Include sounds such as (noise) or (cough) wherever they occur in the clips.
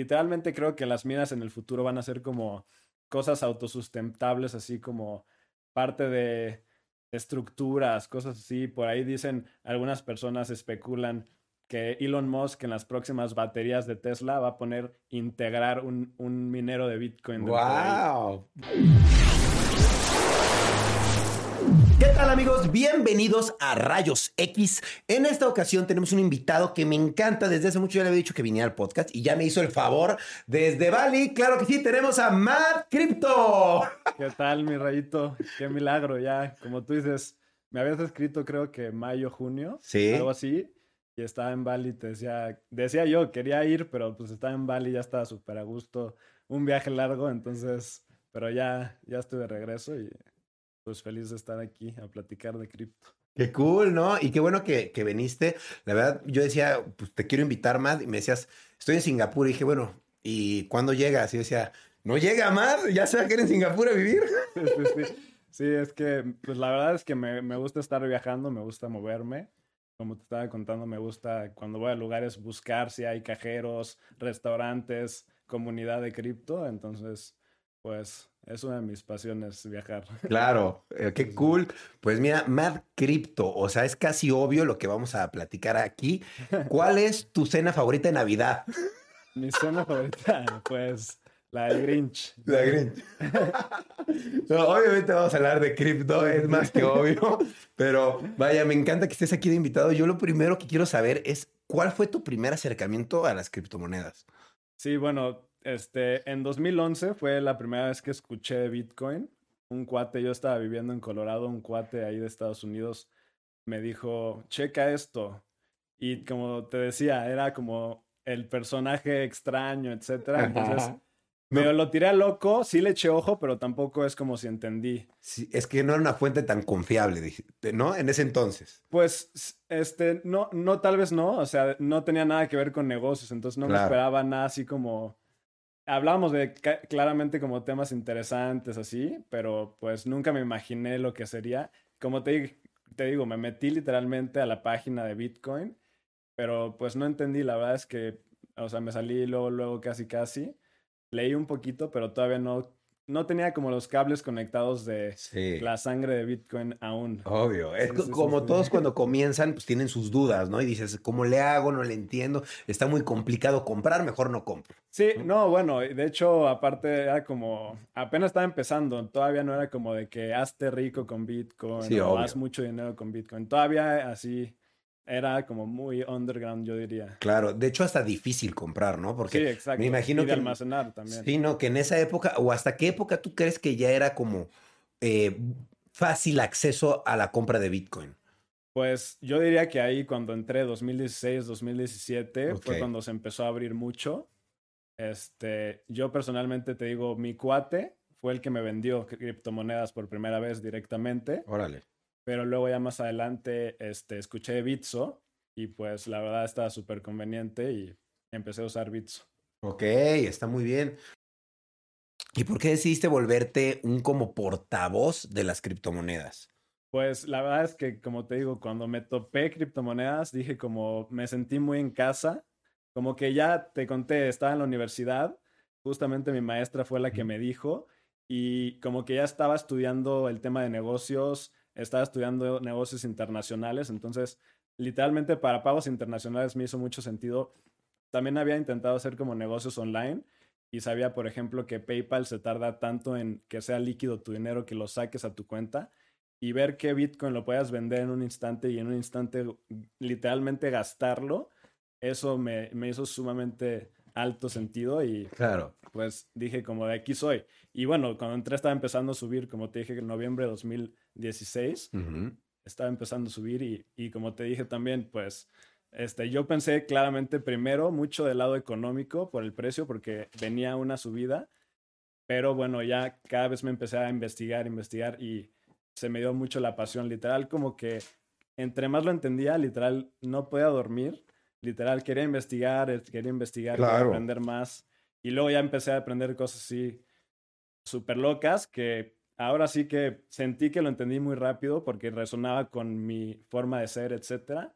literalmente creo que las minas en el futuro van a ser como cosas autosustentables, así como parte de estructuras, cosas así. Por ahí dicen, algunas personas especulan que Elon Musk en las próximas baterías de Tesla va a poner integrar un, un minero de Bitcoin. ¡Wow! ¿Qué tal amigos? Bienvenidos a Rayos X. En esta ocasión tenemos un invitado que me encanta. Desde hace mucho ya le había dicho que viniera al podcast y ya me hizo el favor desde Bali. Claro que sí, tenemos a Matt Crypto. ¿Qué tal, mi rayito? Qué milagro, ya. Como tú dices, me habías escrito creo que mayo, junio. Sí. Algo así. Y estaba en Bali, te decía, decía yo, quería ir, pero pues estaba en Bali, ya estaba súper a gusto. Un viaje largo, entonces, pero ya, ya estoy de regreso y pues feliz de estar aquí a platicar de cripto. Qué cool, ¿no? Y qué bueno que, que viniste. La verdad, yo decía, pues te quiero invitar más. Y me decías, estoy en Singapur. Y dije, bueno, ¿y cuándo llegas? Y yo decía, no llega más, ya se va a quedar en Singapur a vivir. (laughs) Sí, sí, sí. Sí, es que, pues la verdad es que me, me gusta estar viajando, me gusta moverme. Como te estaba contando, me gusta cuando voy a lugares buscar si hay cajeros, restaurantes, comunidad de cripto. Entonces, pues es una de mis pasiones viajar. (laughs) Claro, eh, qué cool. Pues mira, Mad Crypto, o sea, es casi obvio lo que vamos a platicar aquí. ¿Cuál es tu cena favorita de Navidad? (laughs) Mi cena favorita, pues la del Grinch. La Grinch. (laughs) no, obviamente vamos a hablar de cripto, es más que obvio. Pero vaya, me encanta que estés aquí de invitado. Yo lo primero que quiero saber es, ¿cuál fue tu primer acercamiento a las criptomonedas? Sí, bueno, este, en 2011 fue la primera vez que escuché de Bitcoin. Un cuate, yo estaba viviendo en Colorado, un cuate ahí de Estados Unidos me dijo, checa esto. Y como te decía, era como el personaje extraño, etcétera. Entonces, me lo tiré a loco, sí le eché ojo, pero tampoco es como si entendí. Sí, es que no era una fuente tan confiable, ¿no? En ese entonces. Pues, este, no, no, tal vez no. O sea, no tenía nada que ver con negocios, entonces no me esperaba nada así como hablábamos de claramente como temas interesantes así, pero pues nunca me imaginé lo que sería. Como te, te digo, me metí literalmente a la página de Bitcoin, pero pues no entendí, la verdad es que, o sea, me salí luego, luego casi, casi. Leí un poquito, pero todavía no no tenía como los cables conectados de la sangre de Bitcoin aún. Obvio. Es como todos cuando (laughs) comienzan, pues tienen sus dudas, ¿no? Y dices, ¿cómo le hago? No le entiendo. Está muy complicado comprar, mejor no compro. Sí, no, bueno, de hecho, aparte era como, apenas estaba empezando, todavía no era como de que hazte rico con Bitcoin o haz mucho dinero con Bitcoin. Todavía así era como muy underground, yo diría. Claro, de hecho hasta difícil comprar, ¿no? Porque sí, exacto. me imagino y de almacenar también. Sí, no, que en esa época, o hasta qué época tú crees que ya era como eh, fácil acceso a la compra de Bitcoin. Pues yo diría que ahí cuando entré 2016, 2017 fue cuando se empezó a abrir mucho. Este, yo personalmente te digo, mi cuate fue el que me vendió criptomonedas por primera vez directamente. Órale pero luego ya más adelante este, escuché Bitso y pues la verdad estaba súper conveniente y empecé a usar Bitso. Ok, está muy bien. ¿Y por qué decidiste volverte un como portavoz de las criptomonedas? Pues la verdad es que, como te digo, cuando me topé criptomonedas, dije como me sentí muy en casa, como que ya te conté, estaba en la universidad, justamente mi maestra fue la que me dijo y como que ya estaba estudiando el tema de negocios, estaba estudiando negocios internacionales, entonces literalmente para pagos internacionales me hizo mucho sentido. También había intentado hacer como negocios online y sabía, por ejemplo, que PayPal se tarda tanto en que sea líquido tu dinero que lo saques a tu cuenta y ver que Bitcoin lo puedas vender en un instante y en un instante literalmente gastarlo, eso me, me hizo sumamente alto sentido y claro. pues dije como de aquí soy. Y bueno, cuando entré estaba empezando a subir, como te dije, en noviembre de 2016, estaba empezando a subir y, y, como te dije también, pues este, yo pensé claramente primero mucho del lado económico por el precio porque venía una subida, pero bueno, ya cada vez me empecé a investigar, investigar y se me dio mucho la pasión, literal como que entre más lo entendía, literal no podía dormir literal, quería investigar, quería investigar, quería aprender más. Y luego ya empecé a aprender cosas así súper locas que ahora sí que sentí que lo entendí muy rápido porque resonaba con mi forma de ser, etcétera.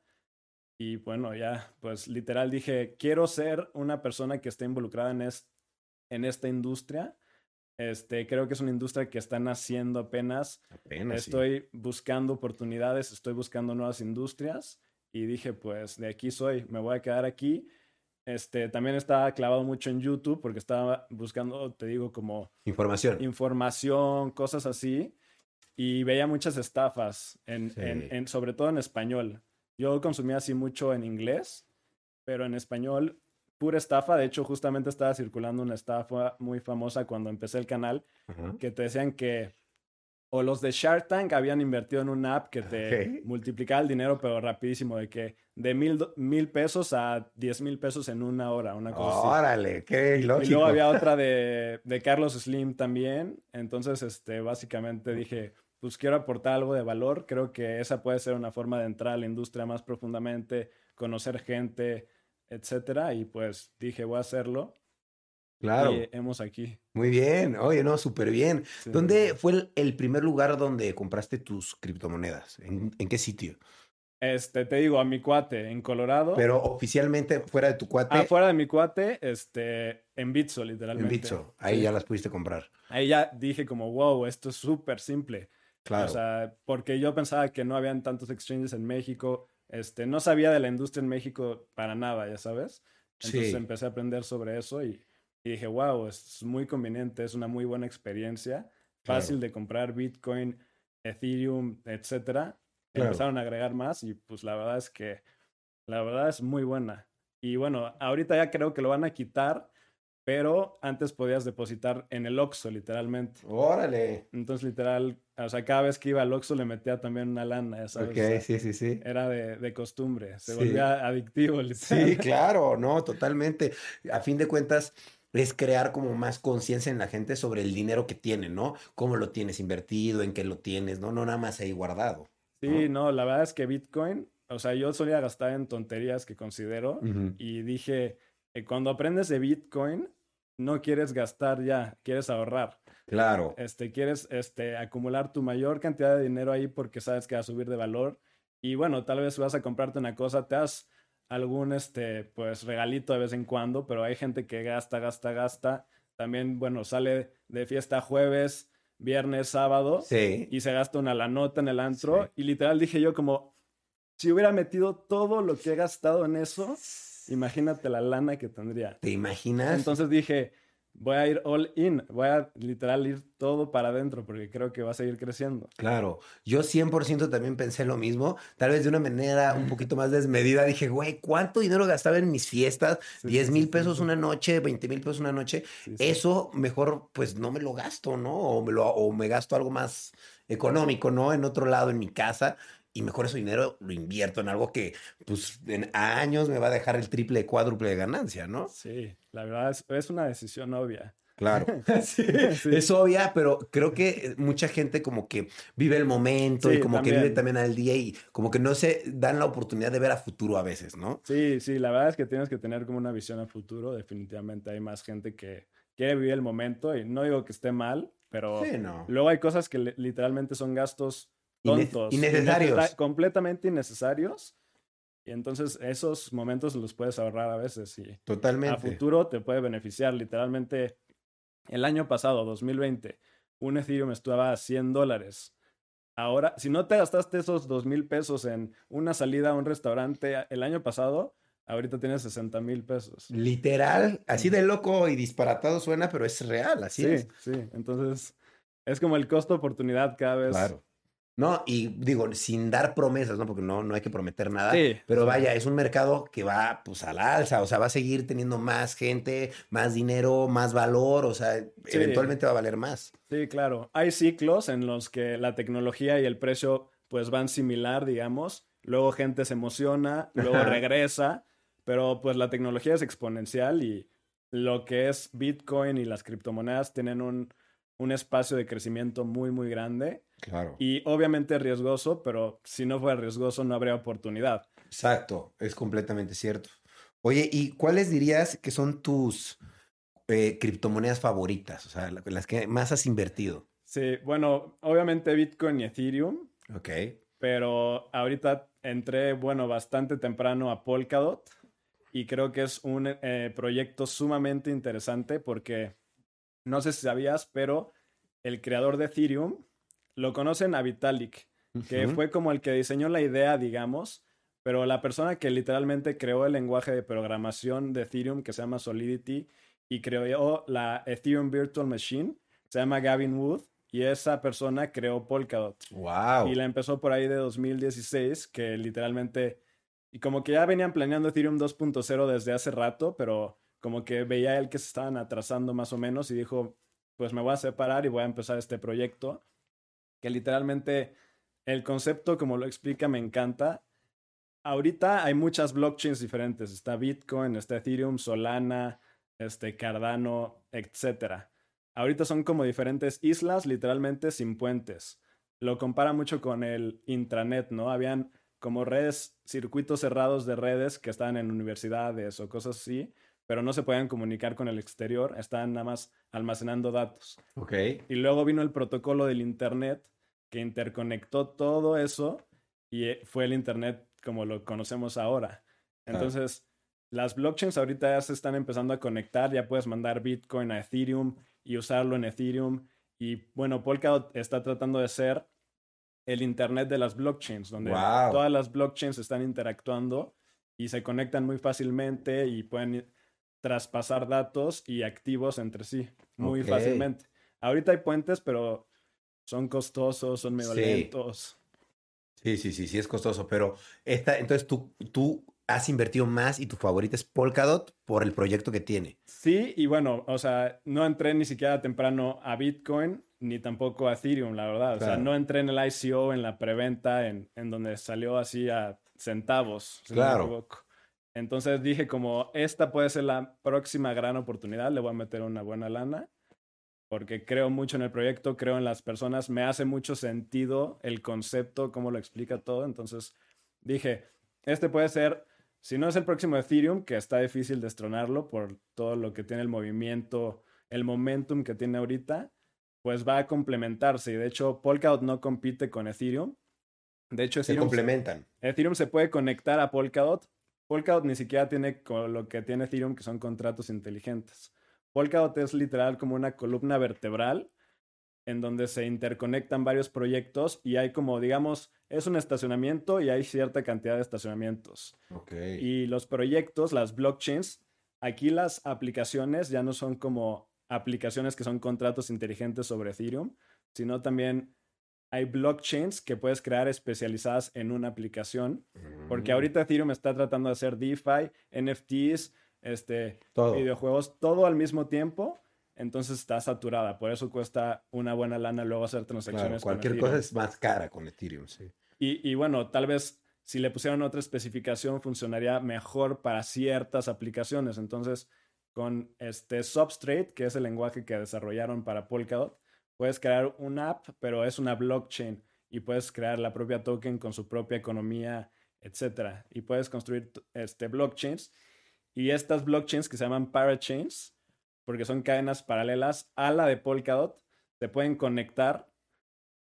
Y bueno, ya, pues literal dije, quiero ser una persona que esté involucrada en, en esta industria. Este, creo que es una industria que está naciendo apenas. Apenas. Estoy buscando oportunidades, estoy buscando nuevas industrias y dije, pues de aquí soy, me voy a quedar aquí. Este, también estaba clavado mucho en YouTube porque estaba buscando, te digo, como... Información. Información, cosas así. Y veía muchas estafas, en, en, sobre todo en español. Yo consumía así mucho en inglés, pero en español, pura estafa. De hecho, justamente estaba circulando una estafa muy famosa cuando empecé el canal, que te decían que o los de Shark Tank habían invertido en una app que te multiplicaba el dinero, pero rapidísimo, de que de mil, mil pesos a diez mil pesos en una hora, una cosa Órale, qué lógico. Y luego había otra de, (laughs) de, Carlos Slim también. Entonces, este, básicamente dije, pues quiero aportar algo de valor. Creo que esa puede ser una forma de entrar a la industria más profundamente, conocer gente, etcétera. Y pues dije, voy a hacerlo. Claro. Y hemos aquí. Muy bien. Oye, no, súper bien. ¿Dónde fue el, primer lugar donde compraste tus criptomonedas? ¿En, qué sitio? Este, te digo, a mi cuate, en Colorado. Pero oficialmente fuera de tu cuate. Ah, fuera de mi cuate, este, en Bitso, literalmente. En Bitso, ahí ya las pudiste comprar. Ahí ya dije como, wow, esto es súper simple. Claro. O sea, porque yo pensaba que no habían tantos exchanges en México. Este, no sabía de la industria en México para nada, ya sabes. Entonces empecé a aprender sobre eso y y dije, wow, es muy conveniente, es una muy buena experiencia, fácil de comprar Bitcoin, Ethereum, etcétera. Empezaron a agregar más y pues la verdad es que la verdad es muy buena. Y bueno, ahorita ya creo que lo van a quitar, pero antes podías depositar en el Oxxo, literalmente. Órale. Entonces, literal, o sea, cada vez que iba al Oxxo le metía también una lana, sabes. Ok, sí, sí, sí. Era de, de costumbre, se volvía adictivo, (laughs) literal. Sí, claro, no, totalmente. A fin de cuentas, es crear como más conciencia en la gente sobre el dinero que tiene, ¿no? Cómo lo tienes invertido, en qué lo tienes, ¿no? No nada más ahí guardado. Sí, no, la verdad es que Bitcoin, o sea, yo solía gastar en tonterías que considero y dije, eh, cuando aprendes de Bitcoin, no quieres gastar ya, quieres ahorrar. Claro. Este, quieres este, acumular tu mayor cantidad de dinero ahí porque sabes que va a subir de valor. Y bueno, tal vez vas a comprarte una cosa, te has algún este, pues, regalito de vez en cuando, pero hay gente que gasta, gasta, gasta. También, bueno, sale de fiesta jueves, viernes, sábado sí. y se gasta una la nota en el antro. Y literal dije yo como, si hubiera metido todo lo que he gastado en eso, imagínate la lana que tendría. ¿Te imaginas? Entonces dije, voy a ir all in, voy a literal ir todo para adentro porque creo que va a seguir creciendo. Claro, yo 100% también pensé lo mismo, tal vez de una manera un poquito más desmedida. Dije, güey, ¿cuánto dinero gastaba en mis fiestas? 10 mil pesos una noche, 20 mil pesos una noche. Eso mejor pues no me lo gasto, ¿no? O me, lo, o me gasto algo más económico, ¿no? En otro lado, en mi casa y mejor ese dinero lo invierto en algo que, pues, en años me va a dejar el triple, cuádruple de ganancia, ¿no? Sí, la verdad es, es una decisión obvia. Claro, (laughs) sí, (laughs) es obvia, pero creo que mucha gente como que vive el momento y como que vive también al día y como que no se dan la oportunidad de ver a futuro a veces, ¿no? Sí, sí, la verdad es que tienes que tener como una visión a futuro. Definitivamente hay más gente que quiere vivir el momento y no digo que esté mal, pero luego hay cosas que literalmente son gastos tontos. (laughs) Innecesarios. completamente innecesarios. Y entonces esos momentos los puedes ahorrar a veces y Totalmente. a futuro te puede beneficiar. Literalmente, el año pasado, 2020, un Ethereum estaba a 100 dólares. Ahora, si no te gastaste esos 2 mil pesos en una salida a un restaurante el año pasado, ahorita tienes 60 mil pesos. Literal, así de loco y disparatado suena, pero es real, así es. Sí, sí. Entonces, es como el costo-oportunidad cada vez claro. No, y digo, sin dar promesas, ¿no? Porque no, no hay que prometer nada. Sí, pero vaya, es un mercado que va pues a la alza, o sea, va a seguir teniendo más gente, más dinero, más valor, o sea, eventualmente va a valer más. Sí, claro. Hay ciclos en los que la tecnología y el precio pues van similar, digamos. Luego gente se emociona, luego regresa, pero pues la tecnología es exponencial y lo que es Bitcoin y las criptomonedas tienen un, un espacio de crecimiento muy, muy grande Claro. Y obviamente riesgoso, pero si no fuera riesgoso no habría oportunidad. Exacto, es completamente cierto. Oye, ¿y cuáles dirías que son tus eh, criptomonedas favoritas? O sea, las que más has invertido. Sí, bueno, obviamente Bitcoin y Ethereum. Ok. Pero ahorita entré, bueno, bastante temprano a Polkadot y creo que es un eh, proyecto sumamente interesante porque no sé si sabías, pero el creador de Ethereum lo conocen a Vitalik, que fue como el que diseñó la idea, digamos, pero la persona que literalmente creó el lenguaje de programación de Ethereum que se llama Solidity y creó la Ethereum Virtual Machine, se llama Gavin Wood y esa persona creó Polkadot. Wow. Y la empezó por ahí de 2016, que literalmente y como que ya venían planeando Ethereum 2.0 desde hace rato, pero como que veía él que se estaban atrasando más o menos y dijo, pues me voy a separar y voy a empezar este proyecto, que literalmente el concepto, como lo explica, me encanta. Ahorita hay muchas blockchains diferentes. Está Bitcoin, está Ethereum, Solana, este Cardano, etc. Ahorita son como diferentes islas, literalmente sin puentes. Lo compara mucho con el intranet, ¿no? Habían como redes, circuitos cerrados de redes que estaban en universidades o cosas así, pero no se podían comunicar con el exterior, estaban nada más almacenando datos. Ok. Y luego vino el protocolo del Internet que interconectó todo eso y eh, fue el Internet como lo conocemos ahora. Entonces, las blockchains ahorita ya se están empezando a conectar, ya puedes mandar Bitcoin a Ethereum y usarlo en Ethereum. Y bueno, Polkadot está tratando de ser el Internet de las blockchains, donde todas las blockchains están interactuando y se conectan muy fácilmente y pueden traspasar datos y activos entre sí muy fácilmente. Ahorita hay puentes, pero son costosos, son medio lentos. Sí, sí, sí, sí, es costoso, pero esta, entonces tú, tú has invertido más y tu favorita es Polkadot por el proyecto que tiene. Sí, y bueno, o sea, no entré ni siquiera temprano a Bitcoin ni tampoco a Ethereum, la verdad. O sea, no entré en el ICO, en la preventa, en, en donde salió así a centavos, si claro. no. Entonces dije como, esta puede ser la próxima gran oportunidad, le voy a meter una buena lana, porque creo mucho en el proyecto, creo en las personas, me hace mucho sentido el concepto, cómo lo explica todo. Entonces dije, este puede ser si no es el próximo Ethereum, que está difícil destronarlo por todo lo que tiene el movimiento, el momentum que tiene ahorita, pues va a complementarse. Y de hecho, Polkadot no compite con Ethereum. De hecho, se complementan. Ethereum se puede conectar a Polkadot. Polkadot ni siquiera tiene lo que tiene Ethereum, que son contratos inteligentes. Polkadot es literal como una columna vertebral en donde se interconectan varios proyectos y hay como, digamos, es un estacionamiento y hay cierta cantidad de estacionamientos. Okay. Y los proyectos, las blockchains, aquí las aplicaciones ya no son como aplicaciones que son contratos inteligentes sobre Ethereum, sino también hay blockchains que puedes crear especializadas en una aplicación, porque mm. ahorita Ethereum está tratando de hacer DeFi, NFTs, este, videojuegos, todo al mismo tiempo entonces está saturada. Por eso cuesta una buena lana luego hacer transacciones. cualquier cosa es más cara con Ethereum, sí. Y, y, bueno, tal vez si le pusieran otra especificación funcionaría mejor para ciertas aplicaciones. Entonces, con este Substrate, que es el lenguaje que desarrollaron para Polkadot, puedes crear una app, pero es una blockchain y puedes crear la propia token con su propia economía, etc. Y puedes construir este, blockchains. Y estas blockchains que se llaman parachains, porque son cadenas paralelas a la de Polkadot, se pueden conectar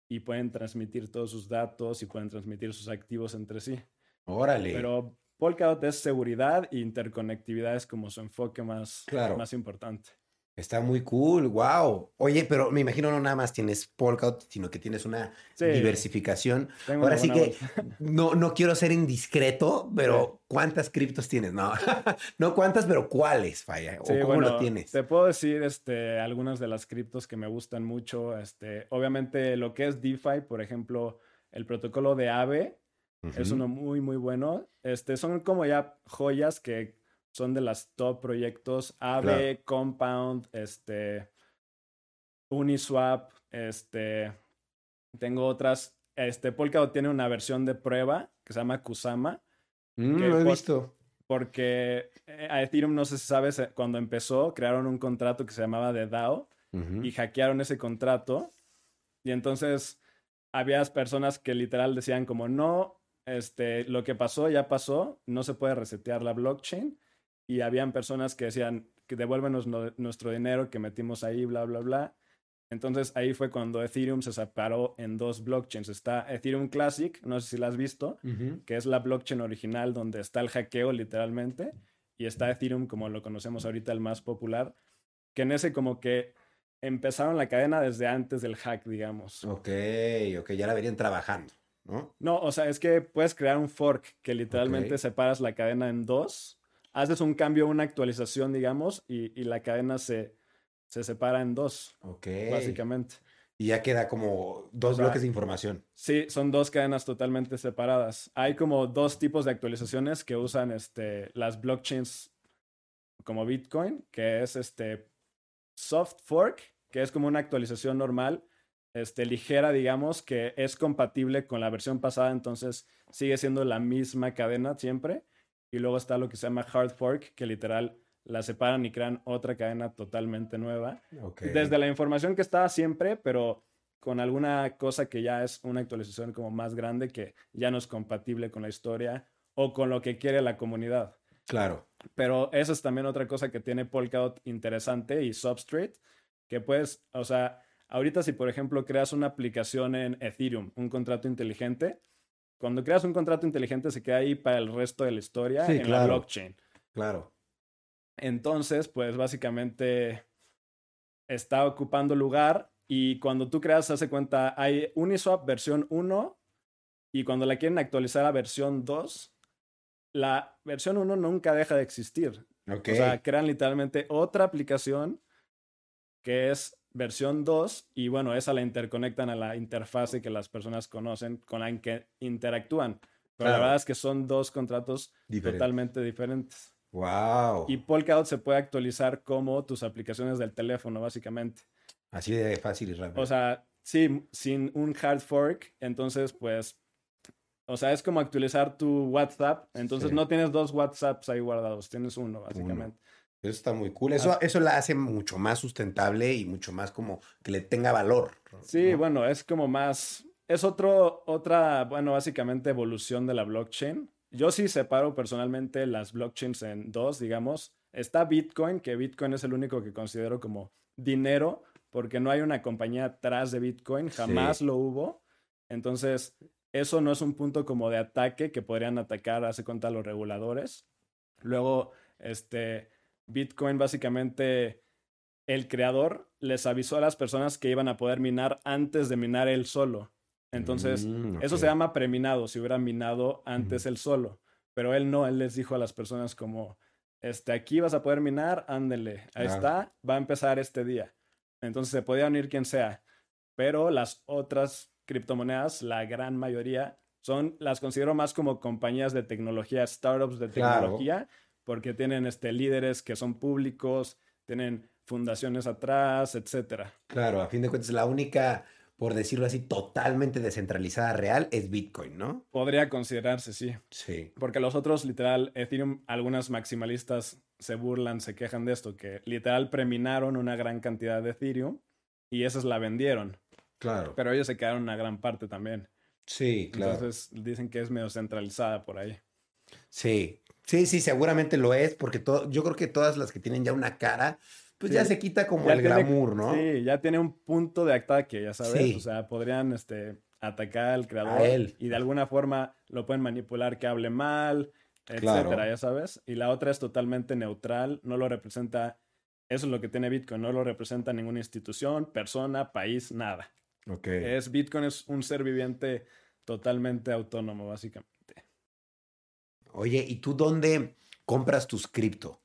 y pueden transmitir todos sus datos y pueden transmitir sus activos entre sí. Órale. Pero Polkadot es seguridad e interconectividad es como su enfoque más, más importante. Está muy cool, wow. Oye, pero me imagino no nada más tienes Polkadot, sino que tienes una diversificación. Ahora sí que (laughs) no, no quiero ser indiscreto, pero ¿cuántas criptos tienes? No, (laughs) no cuántas, pero cuáles, Falla, o cómo lo tienes. Te puedo decir este, algunas de las criptos que me gustan mucho. Este, obviamente lo que es DeFi, por ejemplo, el protocolo de AVE es uno muy, muy bueno. Este, son como ya joyas que son de las top proyectos. Aave, Compound, este, Uniswap, este, tengo otras. Este, Polkadot tiene una versión de prueba que se llama Kusama. Mm, lo he visto. Porque eh, a Ethereum, no sé si sabes, eh, cuando empezó, crearon un contrato que se llamaba de DAO y hackearon ese contrato. Y entonces había personas que literal decían como, no, este, lo que pasó ya pasó, no se puede resetear la blockchain y habían personas que decían que devuélvenos nuestro dinero que metimos ahí, bla, bla, bla. Entonces ahí fue cuando Ethereum se separó en dos blockchains. Está Ethereum Classic, no sé si la has visto, que es la blockchain original donde está el hackeo literalmente, y está Ethereum como lo conocemos ahorita, el más popular, que en ese como que empezaron la cadena desde antes del hack, digamos. Ok, ok, ya la venían trabajando, ¿no? No, o sea, es que puedes crear un fork que literalmente separas la cadena en dos, haces un cambio, una actualización, digamos, y, y la cadena se se separa en dos. Ok. Básicamente. Y ya queda como dos bloques de información. Sí, son dos cadenas totalmente separadas. Hay como dos tipos de actualizaciones que usan este, las blockchains como Bitcoin, que es este soft fork, que es como una actualización normal, este, ligera, digamos, que es compatible con la versión pasada, entonces sigue siendo la misma cadena siempre. Y luego está lo que se llama hard fork, que literal la separan y crean otra cadena totalmente nueva. Desde la información que estaba siempre, pero con alguna cosa que ya es una actualización como más grande que ya no es compatible con la historia o con lo que quiere la comunidad. Claro. Pero esa es también otra cosa que tiene Polkadot interesante y Substrate, que puedes, o sea, ahorita si por ejemplo creas una aplicación en Ethereum, un contrato inteligente, cuando creas un contrato inteligente se queda ahí para el resto de la historia en la blockchain. Claro. Entonces, pues básicamente está ocupando lugar y cuando tú creas, hace cuenta, hay Uniswap versión 1 y cuando la quieren actualizar a versión 2, la versión 1 nunca deja de existir. O sea, crean literalmente otra aplicación que es versión 2 y bueno, esa la interconectan a la interfase que las personas conocen con la que interactúan. Pero la verdad es que son dos contratos totalmente diferentes. Wow. Y Polkadot se puede actualizar como tus aplicaciones del teléfono, básicamente. Así de fácil y rápido. O sea, sí, sin un hard fork, entonces pues, o sea, es como actualizar tu WhatsApp, entonces no tienes dos WhatsApps ahí guardados, tienes uno, básicamente. Eso está muy cool. Eso, eso la hace mucho más sustentable y mucho más como que le tenga valor. Sí, bueno, es como más, es otro, otra, bueno, básicamente evolución de la blockchain. Yo sí separo personalmente las blockchains en dos, digamos. Está Bitcoin, que Bitcoin es el único que considero como dinero, porque no hay una compañía atrás de Bitcoin, jamás lo hubo. Entonces, eso no es un punto como de ataque que podrían atacar, hace cuenta, los reguladores. Luego, este, Bitcoin básicamente, el creador les avisó a las personas que iban a poder minar antes de minar él solo. Entonces, mm, eso se llama preminado, si hubiera minado antes él solo. Pero él no, él les dijo a las personas como, este, aquí vas a poder minar, ándele, ahí está, va a empezar este día. Entonces se podía unir quien sea. Pero las otras criptomonedas, la gran mayoría, son, las considero más como compañías de tecnología, startups de tecnología, porque tienen este, líderes que son públicos, tienen fundaciones atrás, etcétera. Claro, a fin de cuentas, la única por decirlo así, totalmente descentralizada real es Bitcoin, ¿no? Podría considerarse, sí. Sí. Porque los otros, literal, Ethereum, algunas maximalistas se burlan, se quejan de esto, que literal preminaron una gran cantidad de Ethereum y esas la vendieron. Claro. Pero ellos se quedaron una gran parte también. Sí, claro. Entonces dicen que es medio centralizada por ahí. Sí, sí, sí, seguramente lo es, porque todo, yo creo que todas las que tienen ya una cara pues ya se quita como el glamour, ¿no? Sí, ya tiene un punto de ataque, ya sabes. O sea, podrían este, atacar al creador y de alguna forma lo pueden manipular que hable mal, etcétera, ya sabes. Y la otra es totalmente neutral, no lo representa, eso es lo que tiene Bitcoin, no lo representa ninguna institución, persona, país, nada. Ok. Es Bitcoin es un ser viviente totalmente autónomo, básicamente. Oye, ¿y tú dónde compras tus cripto?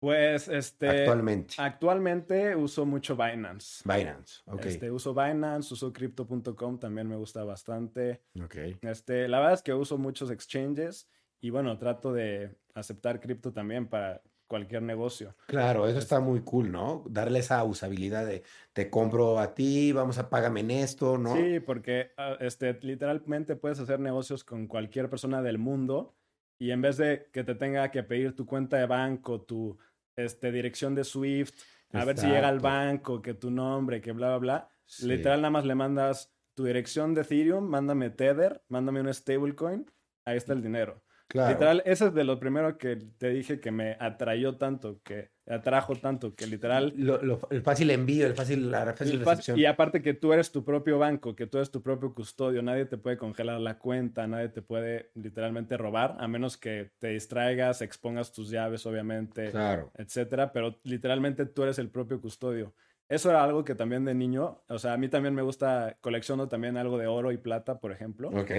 Pues este. Actualmente. Actualmente uso mucho Binance. Binance, ok. Este, uso Binance, uso crypto.com, también me gusta bastante. Ok. Este, la verdad es que uso muchos exchanges y bueno, trato de aceptar cripto también para cualquier negocio. Claro, eso está muy cool, ¿no? Darle esa usabilidad de te compro a ti, vamos a págame en esto, ¿no? Sí, porque ah, este, literalmente puedes hacer negocios con cualquier persona del mundo y en vez de que te tenga que pedir tu cuenta de banco, tu este, dirección de Swift, a ver si llega al banco, que tu nombre, que bla, bla, bla. Literal, nada más le mandas tu dirección de Ethereum, mándame Tether, mándame un stablecoin, ahí está el dinero. Claro. Literal, ese es de lo primero que te dije que me atrayó tanto, que atrajo tanto, que literal... Lo- lo- el fácil envío, el fácil, la fácil el recepción. y aparte que tú eres tu propio banco, que tú eres tu propio custodio, nadie te puede congelar la cuenta, nadie te puede literalmente robar, a menos que te distraigas, expongas tus llaves, obviamente, Claro. etcétera, pero literalmente tú eres el propio custodio. Eso era algo que también de niño, o sea, a mí también me gusta, colecciono también algo de oro y plata, por ejemplo, Ok.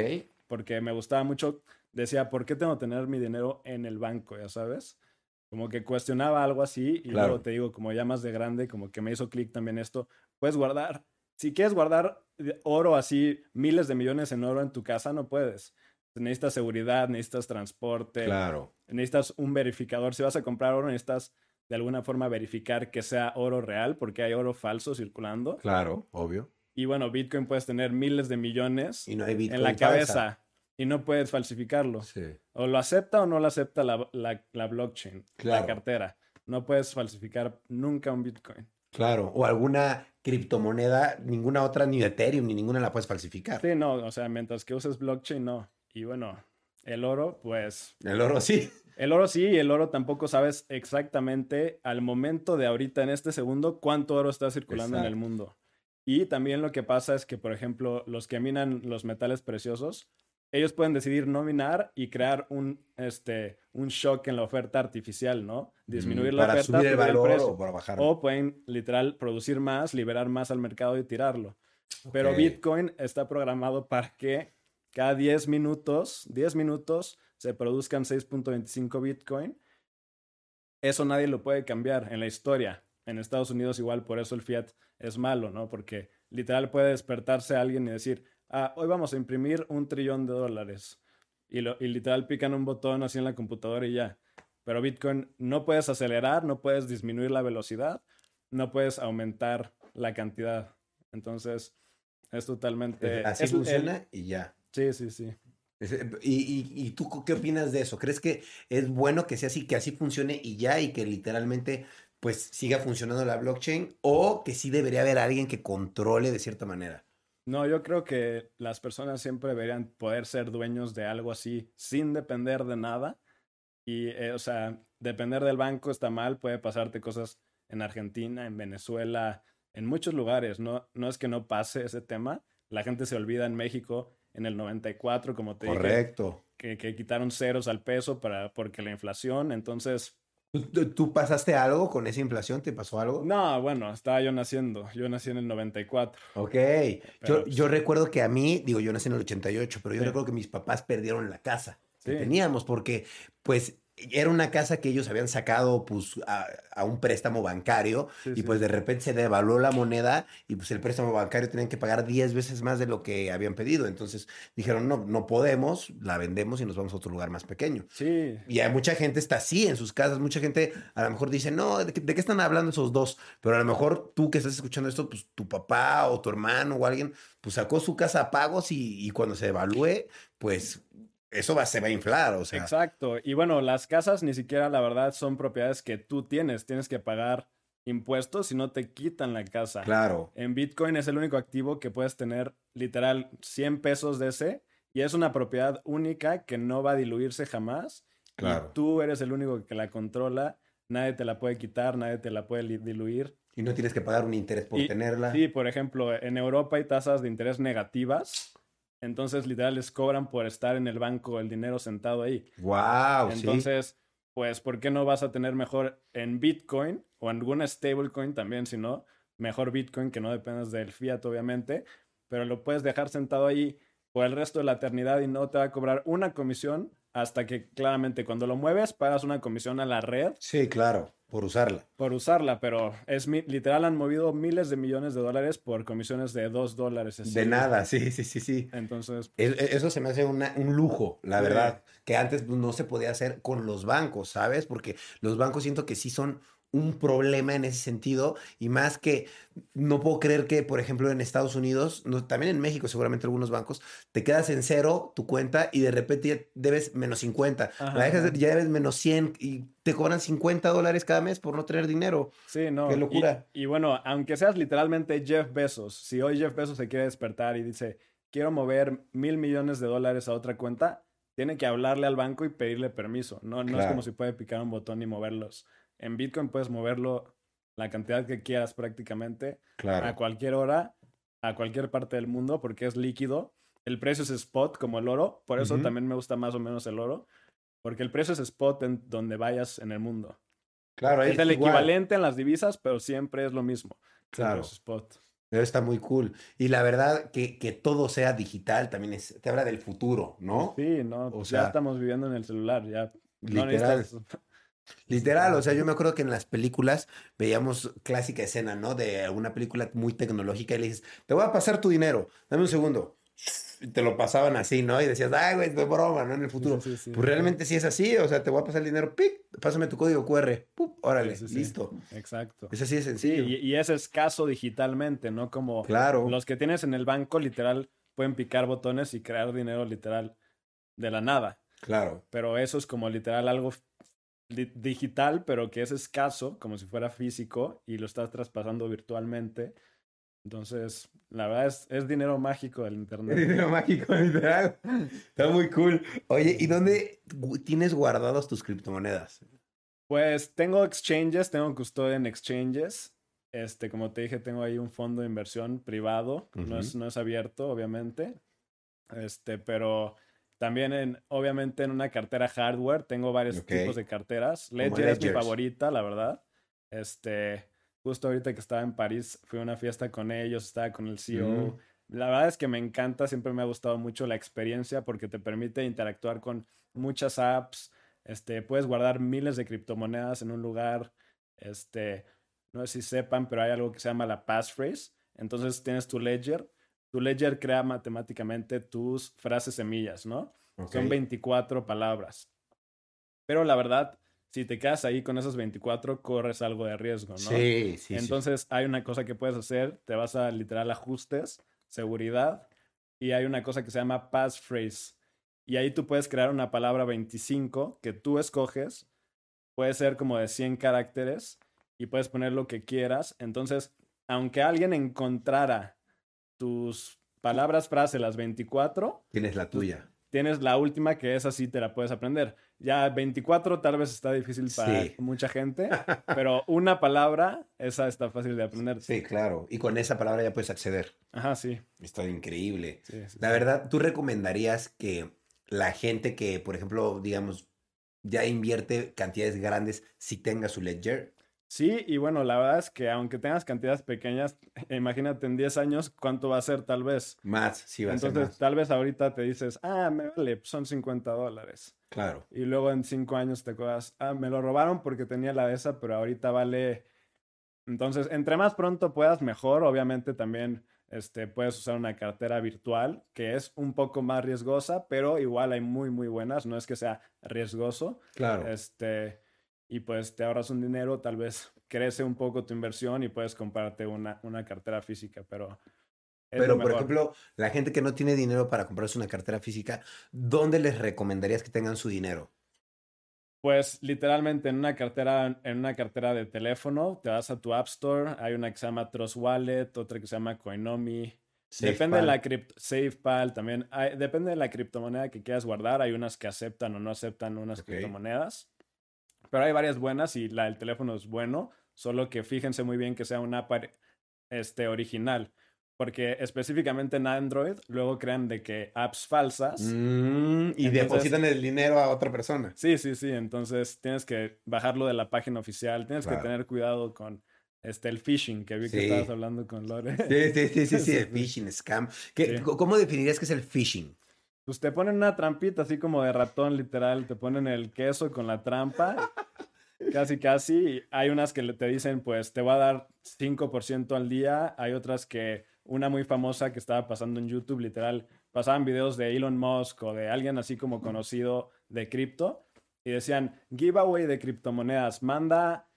porque me gustaba mucho, decía, ¿por qué tengo que tener mi dinero en el banco, ya sabes? Como que cuestionaba algo así y Claro. luego te digo, como ya más de grande, como que me hizo clic también esto, puedes guardar, si quieres guardar oro así, miles de millones en oro en tu casa, no puedes. Necesitas seguridad, necesitas transporte, Claro. necesitas un verificador. Si vas a comprar oro, necesitas de alguna forma verificar que sea oro real, porque hay oro falso circulando. Claro, obvio. Y bueno, Bitcoin puedes tener miles de millones Y no hay Bitcoin en la falsa. Y no puedes falsificarlo. Sí. O lo acepta o no lo acepta la, la- la blockchain, Claro. la cartera. No puedes falsificar nunca un Bitcoin. Claro. O alguna criptomoneda, ninguna otra, ni Ethereum, ni ninguna la puedes falsificar. Sí, no, o sea, mientras que uses blockchain, no. Y bueno, el oro, pues El oro sí. El oro sí, y el oro tampoco sabes exactamente al momento de ahorita, en este segundo, cuánto oro está circulando en el mundo. Y también lo que pasa es que, por ejemplo, los que minan los metales preciosos, ellos pueden decidir no minar y crear un, este, un shock en la oferta artificial, ¿no? Disminuir la Mm, para oferta, subir el valor precio. o para bajar. O pueden literal producir más, liberar más al mercado y tirarlo. Pero. Bitcoin está programado para que cada 10 minutos, 10 minutos, se produzcan 6.25 Bitcoin. Eso nadie lo puede cambiar en la historia. En Estados Unidos igual, por eso el fiat es malo, ¿no? Porque literal puede despertarse alguien y decir, ah, hoy vamos a imprimir un trillón de dólares. Y, lo, y literal pican un botón así en la computadora y ya. Pero Bitcoin no puedes acelerar, no puedes disminuir la velocidad, no puedes aumentar la cantidad. Entonces, es totalmente... Así es el- funciona y ya. sí, sí, sí. Ese- ¿Y, y, y tú qué opinas de eso? ¿Crees que es bueno que sea así, que así funcione y ya, y que literalmente pues siga funcionando la blockchain? ¿O que sí debería haber alguien que controle de cierta manera? No, yo creo que las personas siempre deberían poder ser dueños de algo así sin depender de nada. Y, eh, o sea, depender del banco está mal, puede pasarte cosas en Argentina, en Venezuela, en muchos lugares. No, no es que no pase ese tema. La gente se olvida en México en el 94, como te dije, Correcto. que, que quitaron ceros al peso para, porque la inflación. Entonces, ¿Tú, pasaste algo con esa inflación? ¿Te pasó algo? no, bueno, estaba yo naciendo. Yo nací en el 94. Ok. Pero, Yo, pues- yo recuerdo que a mí, digo, yo nací en el 88, pero yo Sí. recuerdo que mis papás perdieron la casa que Sí. teníamos porque, pues, era una casa que ellos habían sacado, pues, a, a un préstamo bancario Sí, y sí. pues de repente se devaluó la moneda y pues el préstamo bancario tenían que pagar 10 veces más de lo que habían pedido. Entonces dijeron, no, no podemos, la vendemos y nos vamos a otro lugar más pequeño. Sí, Y hay mucha gente está así en sus casas, mucha gente a lo mejor dice, no, ¿de qué, de qué están hablando esos dos? Pero a lo mejor tú que estás escuchando esto, pues tu papá o tu hermano o alguien, pues sacó su casa a pagos y, y cuando se evalúe, pues eso va, se va a inflar, o sea. Exacto. Y bueno, las casas ni siquiera, la verdad, son propiedades que tú tienes. Tienes que pagar impuestos si no te quitan la casa. Claro, En Bitcoin es el único activo que puedes tener literal 100 pesos de ese y es una propiedad única que no va a diluirse jamás. Y Claro. tú eres el único que la controla. Nadie te la puede quitar, nadie te la puede diluir. y no tienes que pagar un interés por Y- tenerla. Sí, por ejemplo, en Europa hay tasas de interés negativas. Entonces, literal, les cobran por estar en el banco el dinero sentado ahí. Wow, sí. Entonces, pues, ¿por qué no vas a tener mejor en Bitcoin o en alguna stablecoin también, si no? Mejor Bitcoin que no dependas del fiat, obviamente, pero lo puedes dejar sentado ahí por el resto de la eternidad y no te va a cobrar una comisión hasta que claramente cuando lo mueves pagas una comisión a la red Sí, claro, por usarla. por usarla, pero es literal han movido miles de millones de dólares por comisiones de dos dólares. así. De nada, sí, sí, sí, sí. Entonces, Es- e- Eso se me hace una- un lujo, la verdad, que antes pues, no se podía hacer con los bancos, ¿sabes? Porque los bancos siento que sí son un problema en ese sentido y más que no puedo creer que, por ejemplo, en Estados Unidos, no- también en México seguramente algunos bancos, te quedas en cero tu cuenta y de repente ya debes menos 50, Ajá, la dejas ya debes menos 100 y te cobran 50 dólares cada mes por no tener dinero. Sí, no. Qué locura. Y, bueno, aunque seas literalmente Jeff Bezos, si hoy Jeff Bezos se quiere despertar y dice, quiero mover mil millones de dólares a otra cuenta, tiene que hablarle al banco y pedirle permiso. No, no es como si puede picar un botón y moverlos. En Bitcoin puedes moverlo la cantidad que quieras prácticamente Claro. a cualquier hora, a cualquier parte del mundo, porque es líquido. El precio es spot como el oro, por eso también me gusta más o menos el oro, porque el precio es spot en donde vayas en el mundo. Claro, ahí Es el igual. equivalente en las divisas, pero siempre es lo mismo. Claro. es spot. Eso está muy cool. Y la verdad, que, que todo sea digital también es, te habla del futuro, ¿no? Sí, no, O sea, ya estamos viviendo en el celular, ya no literal. necesitas- (laughs) Literal, o sea, yo me acuerdo que en las películas veíamos clásica escena, ¿no? De una película muy tecnológica y le dices, te voy a pasar tu dinero, dame un segundo. Y te lo pasaban así, ¿no? Y decías, ay, güey, es broma, ¿no? En el futuro. Sí, sí, sí. Pues realmente sí es así, o sea, te voy a pasar el dinero, pic, pásame tu código QR, ¡pup! órale, listo. Exacto. Es así de Sí, sencillo. y, y es escaso digitalmente, ¿no? Como Claro. los que tienes en el banco, literal, pueden picar botones y crear dinero literal de la nada. Claro. Pero eso es como literal algo digital, pero que es escaso, como si fuera físico, y lo estás traspasando virtualmente. Entonces, la verdad es, es dinero mágico del (laughs) Es Internet. dinero mágico, literal. Está muy cool. Oye, ¿y dónde tienes guardados tus criptomonedas? Pues tengo exchanges, tengo custodia en exchanges. Este, como te dije, tengo ahí un fondo de inversión privado. No, es, no es abierto, obviamente. Este, pero también en, obviamente en una cartera hardware, tengo varios Ok. tipos de carteras. Ledger es mi favorita, la verdad. Este, justo ahorita que estaba en París, fui a una fiesta con ellos, estaba con el CEO. Mm. La verdad es que me encanta, siempre me ha gustado mucho la experiencia porque te permite interactuar con muchas apps. Este, puedes guardar miles de criptomonedas en un lugar. Este, no sé si sepan, pero hay algo que se llama la passphrase. Entonces tienes tu ledger. Tu ledger crea matemáticamente tus frases semillas, ¿no? Son Ok. 24 palabras. Pero la verdad, si te quedas ahí con esas 24, corres algo de riesgo, ¿no? Sí, sí, sí. Entonces hay una cosa que puedes hacer, te vas a literal ajustes, seguridad, y hay una cosa que se llama passphrase. Y ahí tú puedes crear una palabra 25 que tú escoges, puede ser como de 100 caracteres, y puedes poner lo que quieras. Entonces, aunque alguien encontrara tus palabras frase las 24, Tienes la tuya. tienes la última que esa sí te la puedes aprender. Ya 24 tal vez está difícil para Sí. mucha gente, (laughs) pero una palabra, esa está fácil de aprender. Sí, claro. Y con esa palabra ya puedes acceder. Ajá, sí. Está increíble. sí, sí, La verdad, ¿tú recomendarías que la gente que, por ejemplo, digamos, ya invierte cantidades grandes, si tenga su ledger? Sí, y bueno, la verdad es que aunque tengas cantidades pequeñas, (laughs) imagínate en 10 años cuánto va a ser tal vez. Más, sí va a ser Entonces, más. tal vez ahorita te dices, ah, me vale, son 50 dólares. Claro. Y luego en 5 años te acuerdas, ah, me lo robaron porque tenía la de esa, pero ahorita vale. Entonces, entre más pronto puedas, mejor. Obviamente también este, puedes usar una cartera virtual, que es un poco más riesgosa, pero igual hay muy, muy buenas. No es que sea riesgoso. Claro. Este, y pues te ahorras un dinero, tal vez crece un poco tu inversión y puedes comprarte una, una cartera física, pero... Pero, por ejemplo, la gente que no tiene dinero para comprarse una cartera física, ¿dónde les recomendarías que tengan su dinero? Pues literalmente en una cartera, en una cartera de teléfono, te vas a tu App Store, hay una que se llama Trust Wallet, otra que se llama Coinomi. Depende de la cripto, SafePal también. hay- depende de la criptomoneda que quieras guardar. Hay unas que aceptan o no aceptan unas criptomonedas. Pero hay varias buenas y la del teléfono es bueno. Solo que fíjense muy bien que sea una app este, original. Porque específicamente en Android luego crean de que apps falsas. Mm, y Entonces- depositan el dinero a otra persona. Sí, sí, sí. Entonces tienes que bajarlo de la página oficial. Tienes Claro. que tener cuidado con este, el phishing, que vi que estabas hablando con Lore. Sí, sí, sí, sí, sí, (laughs) el Sí. phishing, scam. ¿Qué- ¿Cómo definirías que es el phishing? Pues te ponen una trampita así como de ratón, literal. Te ponen el queso con la trampa. (laughs) Casi, casi. Y hay unas que te dicen, pues te va a dar 5% al día. Hay otras que, una muy famosa que estaba pasando en YouTube, literal, pasaban videos de Elon Musk o de alguien así como conocido de cripto. Y decían, giveaway de criptomonedas, manda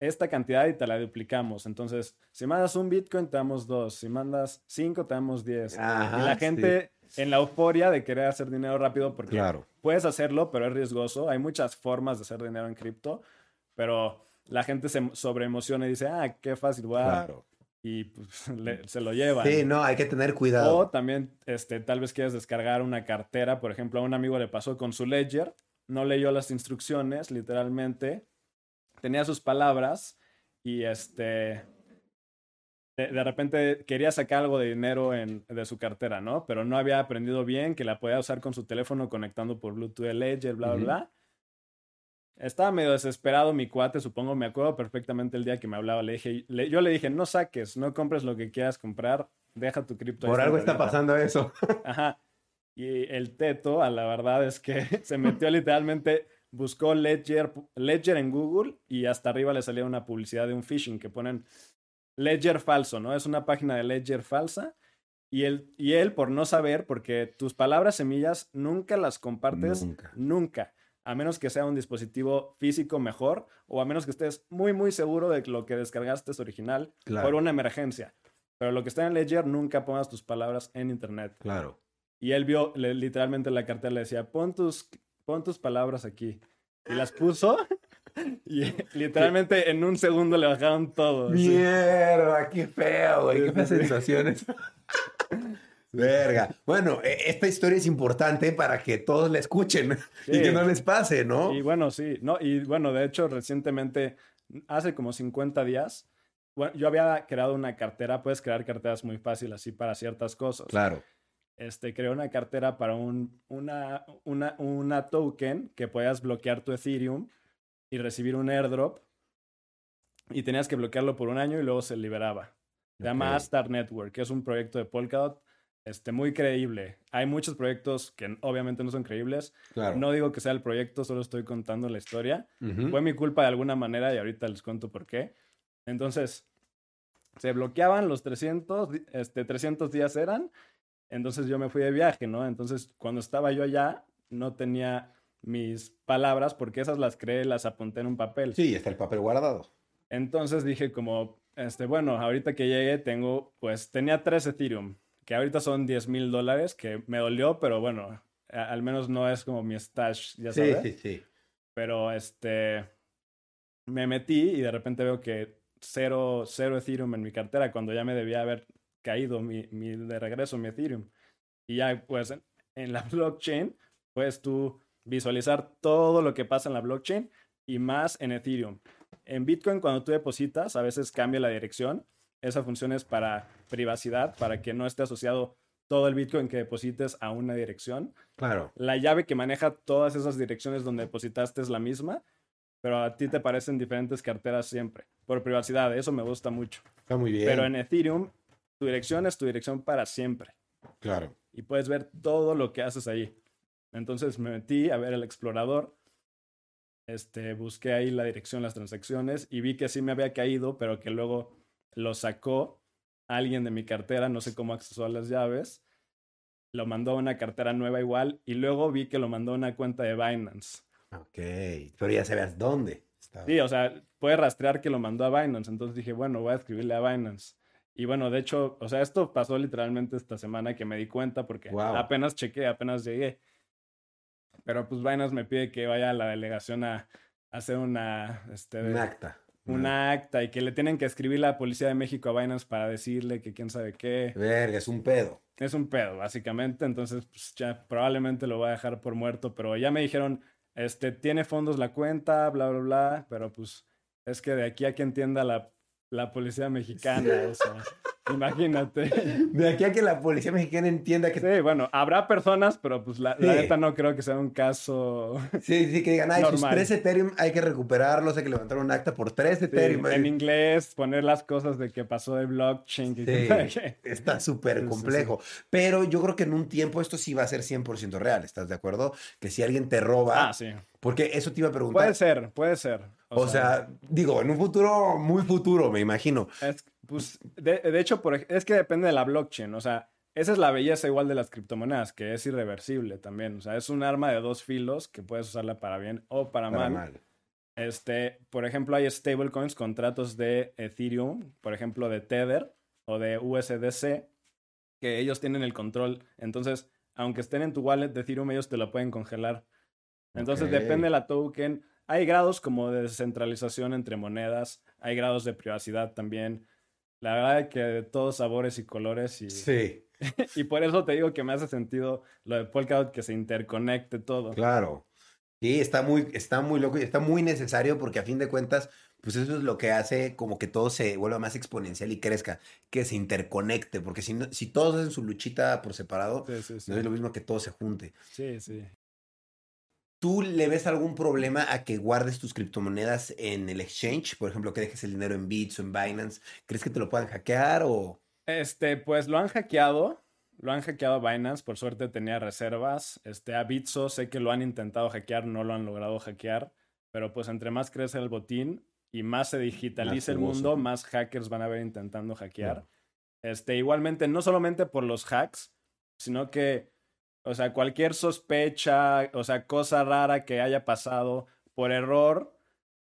esta cantidad y te la duplicamos. Entonces, si mandas un Bitcoin, te damos dos. Si mandas cinco, te damos diez. Ajá, y la sí. gente en la euforia de querer hacer dinero rápido porque Claro. puedes hacerlo, pero es riesgoso. Hay muchas formas de hacer dinero en cripto, pero la gente se sobreemociona y dice, ah, qué fácil, voy a Claro. y pues, (laughs) se lo llevan. Sí, no, hay que tener cuidado. O también, este, tal vez quieres descargar una cartera, por ejemplo, a un amigo le pasó con su Ledger, no leyó las instrucciones, literalmente, tenía sus palabras y este, de, repente quería sacar algo de dinero en, de su cartera, ¿no? Pero no había aprendido bien que la podía usar con su teléfono conectando por Bluetooth Ledger, bla, bla, bla. Estaba medio desesperado mi cuate, supongo, me acuerdo perfectamente el día que me hablaba. Le dije, yo le dije, no saques, no compres lo que quieras comprar, deja tu cripto. Por algo está pasando eso. Ajá. Y el teto, a la verdad es que (laughs) se metió literalmente, buscó Ledger, Ledger en Google y hasta arriba le salía una publicidad de un phishing que ponen Ledger falso, ¿no? Es una página de Ledger falsa. Y él, y él, por no saber, porque tus palabras semillas nunca las compartes, nunca. nunca a menos que sea un dispositivo físico mejor o a menos que estés muy, muy seguro de que lo que descargaste es original por una emergencia. Pero lo que está en Ledger, nunca pongas tus palabras en Internet. Claro. Y él vio, literalmente la cartera le decía, pon tus, pon tus palabras aquí. Y las (laughs) puso (laughs) y (laughs) literalmente en un segundo le bajaron todo. Mierda, qué feo, güey. Qué feas sensaciones. Verga. Bueno, e, esta historia es importante para que todos la escuchen y que no les pase, ¿no? Y bueno, sí. No, y bueno, de hecho, recientemente, hace como 50 días, bueno, yo había creado una cartera. Puedes crear carteras muy fácil así para ciertas cosas. Claro. Este, creé una cartera para un, una, una, una token que puedas bloquear tu Ethereum y recibir un airdrop. Y tenías que bloquearlo por un año y luego se liberaba. Se llama Astar Network, que es un proyecto de Polkadot este, muy creíble. Hay muchos proyectos que obviamente no son creíbles. No digo que sea el proyecto, solo estoy contando la historia. Fue mi culpa de alguna manera y ahorita les cuento por qué. Entonces, se bloqueaban los 300, este, 300 días eran. Entonces yo me fui de viaje, ¿no? Entonces, cuando estaba yo allá, no tenía mis palabras porque esas las creé, las apunté en un papel. Sí, está el papel guardado. Entonces dije como, este, bueno, ahorita que llegué tengo, pues tenía tres Ethereum que ahorita son 10 mil dólares, que me dolió, pero bueno, al menos no es como mi stash, ya sabes. Sí, sí, sí. Pero este, me metí y de repente veo que cero, cero Ethereum en mi cartera cuando ya me debía haber caído mi, mi de regreso mi Ethereum. Y ya pues en la (laughs) blockchain puedes tú visualizar todo lo que pasa en la blockchain y más en Ethereum. En Bitcoin cuando tú depositas a veces cambia la dirección esa función es para privacidad, para que no esté asociado todo el Bitcoin que deposites a una dirección. Claro. La llave que maneja todas esas direcciones donde depositaste es la misma, pero a ti te parecen diferentes carteras siempre, por privacidad. Eso me gusta mucho. Está muy bien. Pero en Ethereum, tu dirección es tu dirección para siempre. Claro. Y puedes ver todo lo que haces ahí. Entonces me metí a ver el explorador. Este, busqué ahí la dirección, las transacciones y vi que sí me había caído, pero que luego lo sacó alguien de mi cartera, no sé cómo accesó a las llaves, lo mandó a una cartera nueva igual y luego vi que lo mandó a una cuenta de Binance. Ok, pero ya sabías dónde. Sí, o sea, puede rastrear que lo mandó a Binance, entonces dije, bueno, voy a escribirle a Binance. Y bueno, de hecho, o sea, esto pasó literalmente esta semana que me di cuenta porque apenas chequé, apenas llegué. Pero pues Binance me pide que vaya a la delegación a, hacer una... Este, un acta una acta y que le tienen que escribir la policía de México a Binance para decirle que quién sabe qué. Verga, es un pedo. Es un pedo, básicamente. Entonces, pues ya probablemente lo voy a dejar por muerto, pero ya me dijeron, este, tiene fondos la cuenta, bla, bla, bla, pero pues es que de aquí a que entienda la, la policía mexicana, o sea. Imagínate. De aquí a que la policía mexicana entienda que. Sí, bueno, habrá personas, pero pues la, neta no creo que sea un caso. Sí, sí, que digan, ay, sus tres Ethereum hay que recuperarlos, hay que levantar un acta por tres Ethereum. en inglés, poner las cosas de que pasó de blockchain. está súper complejo. Pero yo creo que en un tiempo esto sí va a ser 100% real, ¿estás de acuerdo? Que si alguien te roba. Ah, sí. Porque eso te iba a preguntar. Puede ser, puede ser. O, sea, digo, en un futuro muy futuro, me imagino. Es, pues, de, hecho, por, es que depende de la blockchain. O sea, esa es la belleza igual de las criptomonedas, que es irreversible también. O sea, es un arma de dos filos que puedes usarla para bien o para, mal. Este, por ejemplo, hay stablecoins, contratos de Ethereum, por ejemplo, de Tether o de USDC, que ellos tienen el control. Entonces, aunque estén en tu wallet de Ethereum, ellos te lo pueden congelar. Entonces, depende de la token. Hay grados como de descentralización entre monedas, hay grados de privacidad también. La verdad es que de todos sabores y colores y, Sí, (laughs) y por eso te digo que me hace sentido lo de Polkadot que se interconecte todo. claro. Sí, está muy, está muy loco y está muy necesario porque a fin de cuentas, pues eso es lo que hace como que todo se vuelva más exponencial y crezca, que se interconecte, porque si, no, si todos hacen su luchita por separado, Sí, sí, sí. no es lo mismo que todo se junte. Sí, sí. ¿Tú le ves algún problema a que guardes tus criptomonedas en el exchange? Por ejemplo, que dejes el dinero en Bits o en Binance. ¿Crees que te lo puedan hackear o...? Este, pues lo han hackeado. Lo han hackeado a Binance. Por suerte tenía reservas. Este, a Bitso sé que lo han intentado hackear, no lo han logrado hackear. Pero pues entre más crece el botín y más se digitaliza el mundo, más hackers van a ver intentando hackear. Este, igualmente, no solamente por los hacks, sino que, o sea, cualquier sospecha, o sea, cosa rara que haya pasado por error,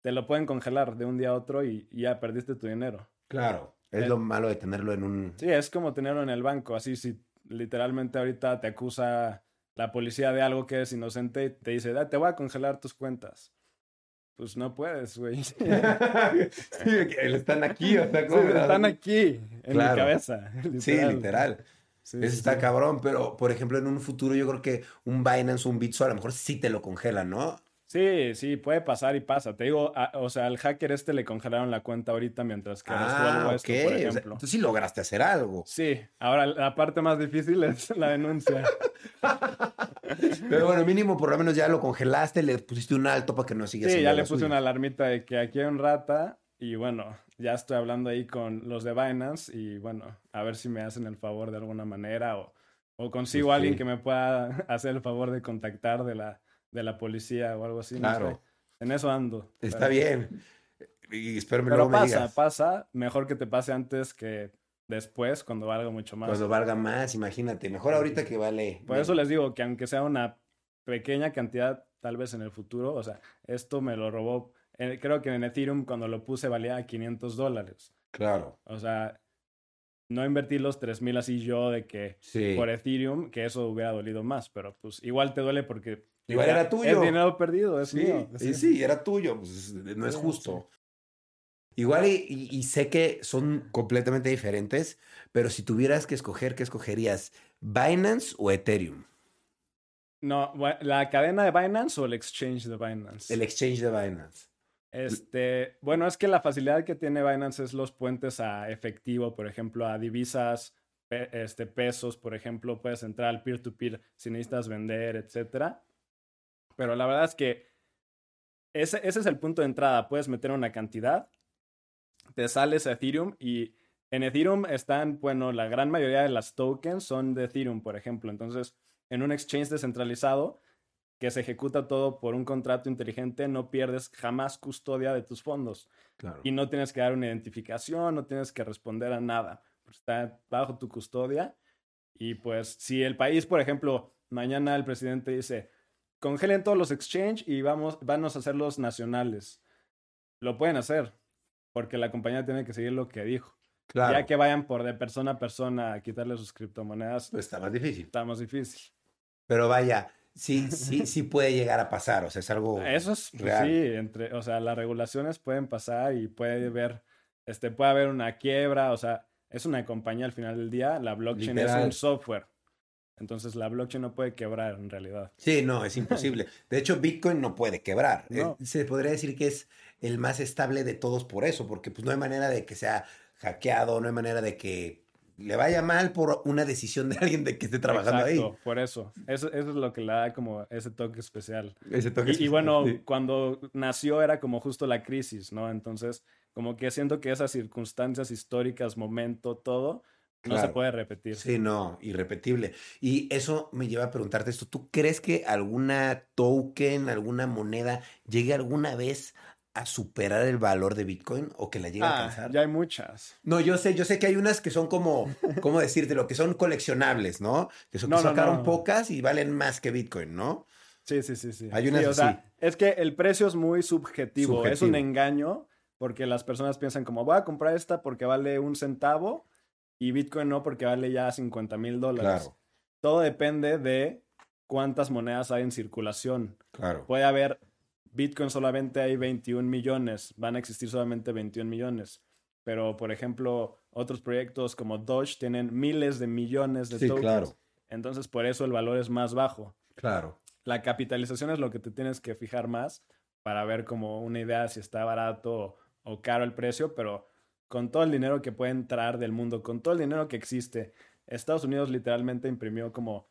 te lo pueden congelar de un día a otro y, y ya perdiste tu dinero. Claro. Es Eh, lo malo de tenerlo en un... Sí, es como tenerlo en el banco, así si literalmente ahorita te acusa la policía de algo que es inocente y te dice, "Ah, te voy a congelar tus cuentas. Pues no puedes, güey. (laughs) Sí, sí, están aquí, o sea, ¿cómo? están aquí, en Claro. mi cabeza. (laughs) Sí, literal. Sí, Eso sí, está sí. cabrón, pero por ejemplo, en un futuro yo creo que un Binance o un Bitso a lo mejor sí te lo congelan, ¿no? Sí, sí, puede pasar y pasa. Te digo, a- o sea, al hacker este le congelaron la cuenta ahorita mientras que Ah, esto, ok. por O sea, ejemplo. entonces sí lograste hacer algo. Sí, ahora la parte más difícil es la denuncia. (laughs) Pero bueno, mínimo por lo menos ya lo congelaste, le pusiste un alto para que no siga Sí, ya le puse suyo. una alarmita de que aquí hay un rata y bueno, ya estoy hablando ahí con los de Binance y bueno, a ver si me hacen el favor de alguna manera o, o consigo a alguien sí. que me pueda (laughs) hacer el favor de contactar de la, de la policía o algo así. no Claro. sé. En eso ando. Está pero- bien. Y espero me Pero luego me pasa, digas. pasa. Mejor que te pase antes que después, cuando valga mucho más. Cuando valga más, imagínate. Mejor ahorita que vale. Por eso les digo que aunque sea una pequeña cantidad, tal vez en el futuro, o sea, esto me lo robó, eh, creo que en Ethereum cuando lo puse valía 500 dólares. Claro. O sea, no invertí los 3000 así yo de que Sí. por Ethereum, que eso hubiera dolido más, pero pues igual te duele porque Igual era tuyo. Es dinero perdido, es Sí, mío. y sí, era tuyo, pues, no es Sí, justo. Igual y, y- y sé que son completamente diferentes, pero si tuvieras que escoger, ¿qué escogerías? ¿Binance o Ethereum? No, la cadena de Binance o el exchange de Binance. El exchange de Binance. Este, bueno, es que la facilidad que tiene Binance es los puentes a efectivo, por ejemplo, a divisas, pe- este, pesos, por ejemplo, puedes entrar al peer-to-peer si necesitas vender, etcétera. Pero la verdad es que ese, ese es el punto de entrada. Puedes meter una cantidad, te sales a Ethereum y en Ethereum están, bueno, la gran mayoría de las tokens son de Ethereum, por ejemplo. Entonces, en un exchange descentralizado, que se ejecuta todo por un contrato inteligente, no pierdes jamás custodia de tus fondos. Claro. Y no tienes que dar una identificación, no tienes que responder a nada. Está bajo tu custodia. Y pues, si el país, por ejemplo, mañana el presidente dice, congelen todos los exchange y vamos, vamos a hacerlos nacionales. Lo pueden hacer, porque la compañía tiene que seguir lo que dijo. Claro. Ya que vayan por de persona a persona a quitarle sus criptomonedas, Pues está más difícil. está más difícil. Pero vaya, sí, sí, sí (laughs) puede llegar a pasar. O sea, es algo. Eso es, pues, real. sí, entre, o sea, las regulaciones pueden pasar y puede haber, este, puede haber una quiebra, o sea, es una compañía al final del día, la blockchain es Literal. un software. Entonces la blockchain no puede quebrar en realidad. Sí, no, es imposible. De hecho, Bitcoin no puede quebrar. Eh, No. se podría decir que es el más estable de todos por eso, porque pues no hay manera de que sea hackeado, no hay manera de que le vaya mal por una decisión de alguien de que esté trabajando Exacto, por eso. eso. Eso es lo que le da como ese toque especial. ahí. Ese toque Y, y bueno, sí. cuando nació era como justo la crisis, ¿no? Entonces, como que siento que esas circunstancias históricas, momento, todo, no se puede repetir. Sí, no, irrepetible. Y eso me lleva a preguntarte esto. ¿Tú crees que alguna token, alguna moneda llegue alguna vez a superar el valor de Bitcoin o que la llegue a Ah, alcanzar? ya hay muchas. No, yo sé, yo sé que hay unas que son como, (laughs) ¿cómo decirte? Lo que son coleccionables, ¿no? Que, son, que No, no, sacaron no. pocas y valen más que Bitcoin, ¿no? Sí, sí, sí, sí. Hay unas Sí, o sea, así. es que el precio es muy subjetivo, es un Subjetivo. engaño porque las personas piensan como voy a comprar esta porque vale un centavo y Bitcoin no porque vale ya 50 mil dólares. Claro, Todo depende de cuántas monedas hay en circulación. claro. Puede haber Bitcoin solamente hay 21 millones, van a existir solamente 21 millones. pero por ejemplo, otros proyectos como Doge tienen miles de millones de Sí, tokens. claro. Entonces, por eso el valor es más bajo. Claro. La capitalización es lo que te tienes que fijar más para ver como una idea si está barato o caro el precio, pero con todo el dinero que puede entrar del mundo, con todo el dinero que existe, Estados Unidos literalmente imprimió como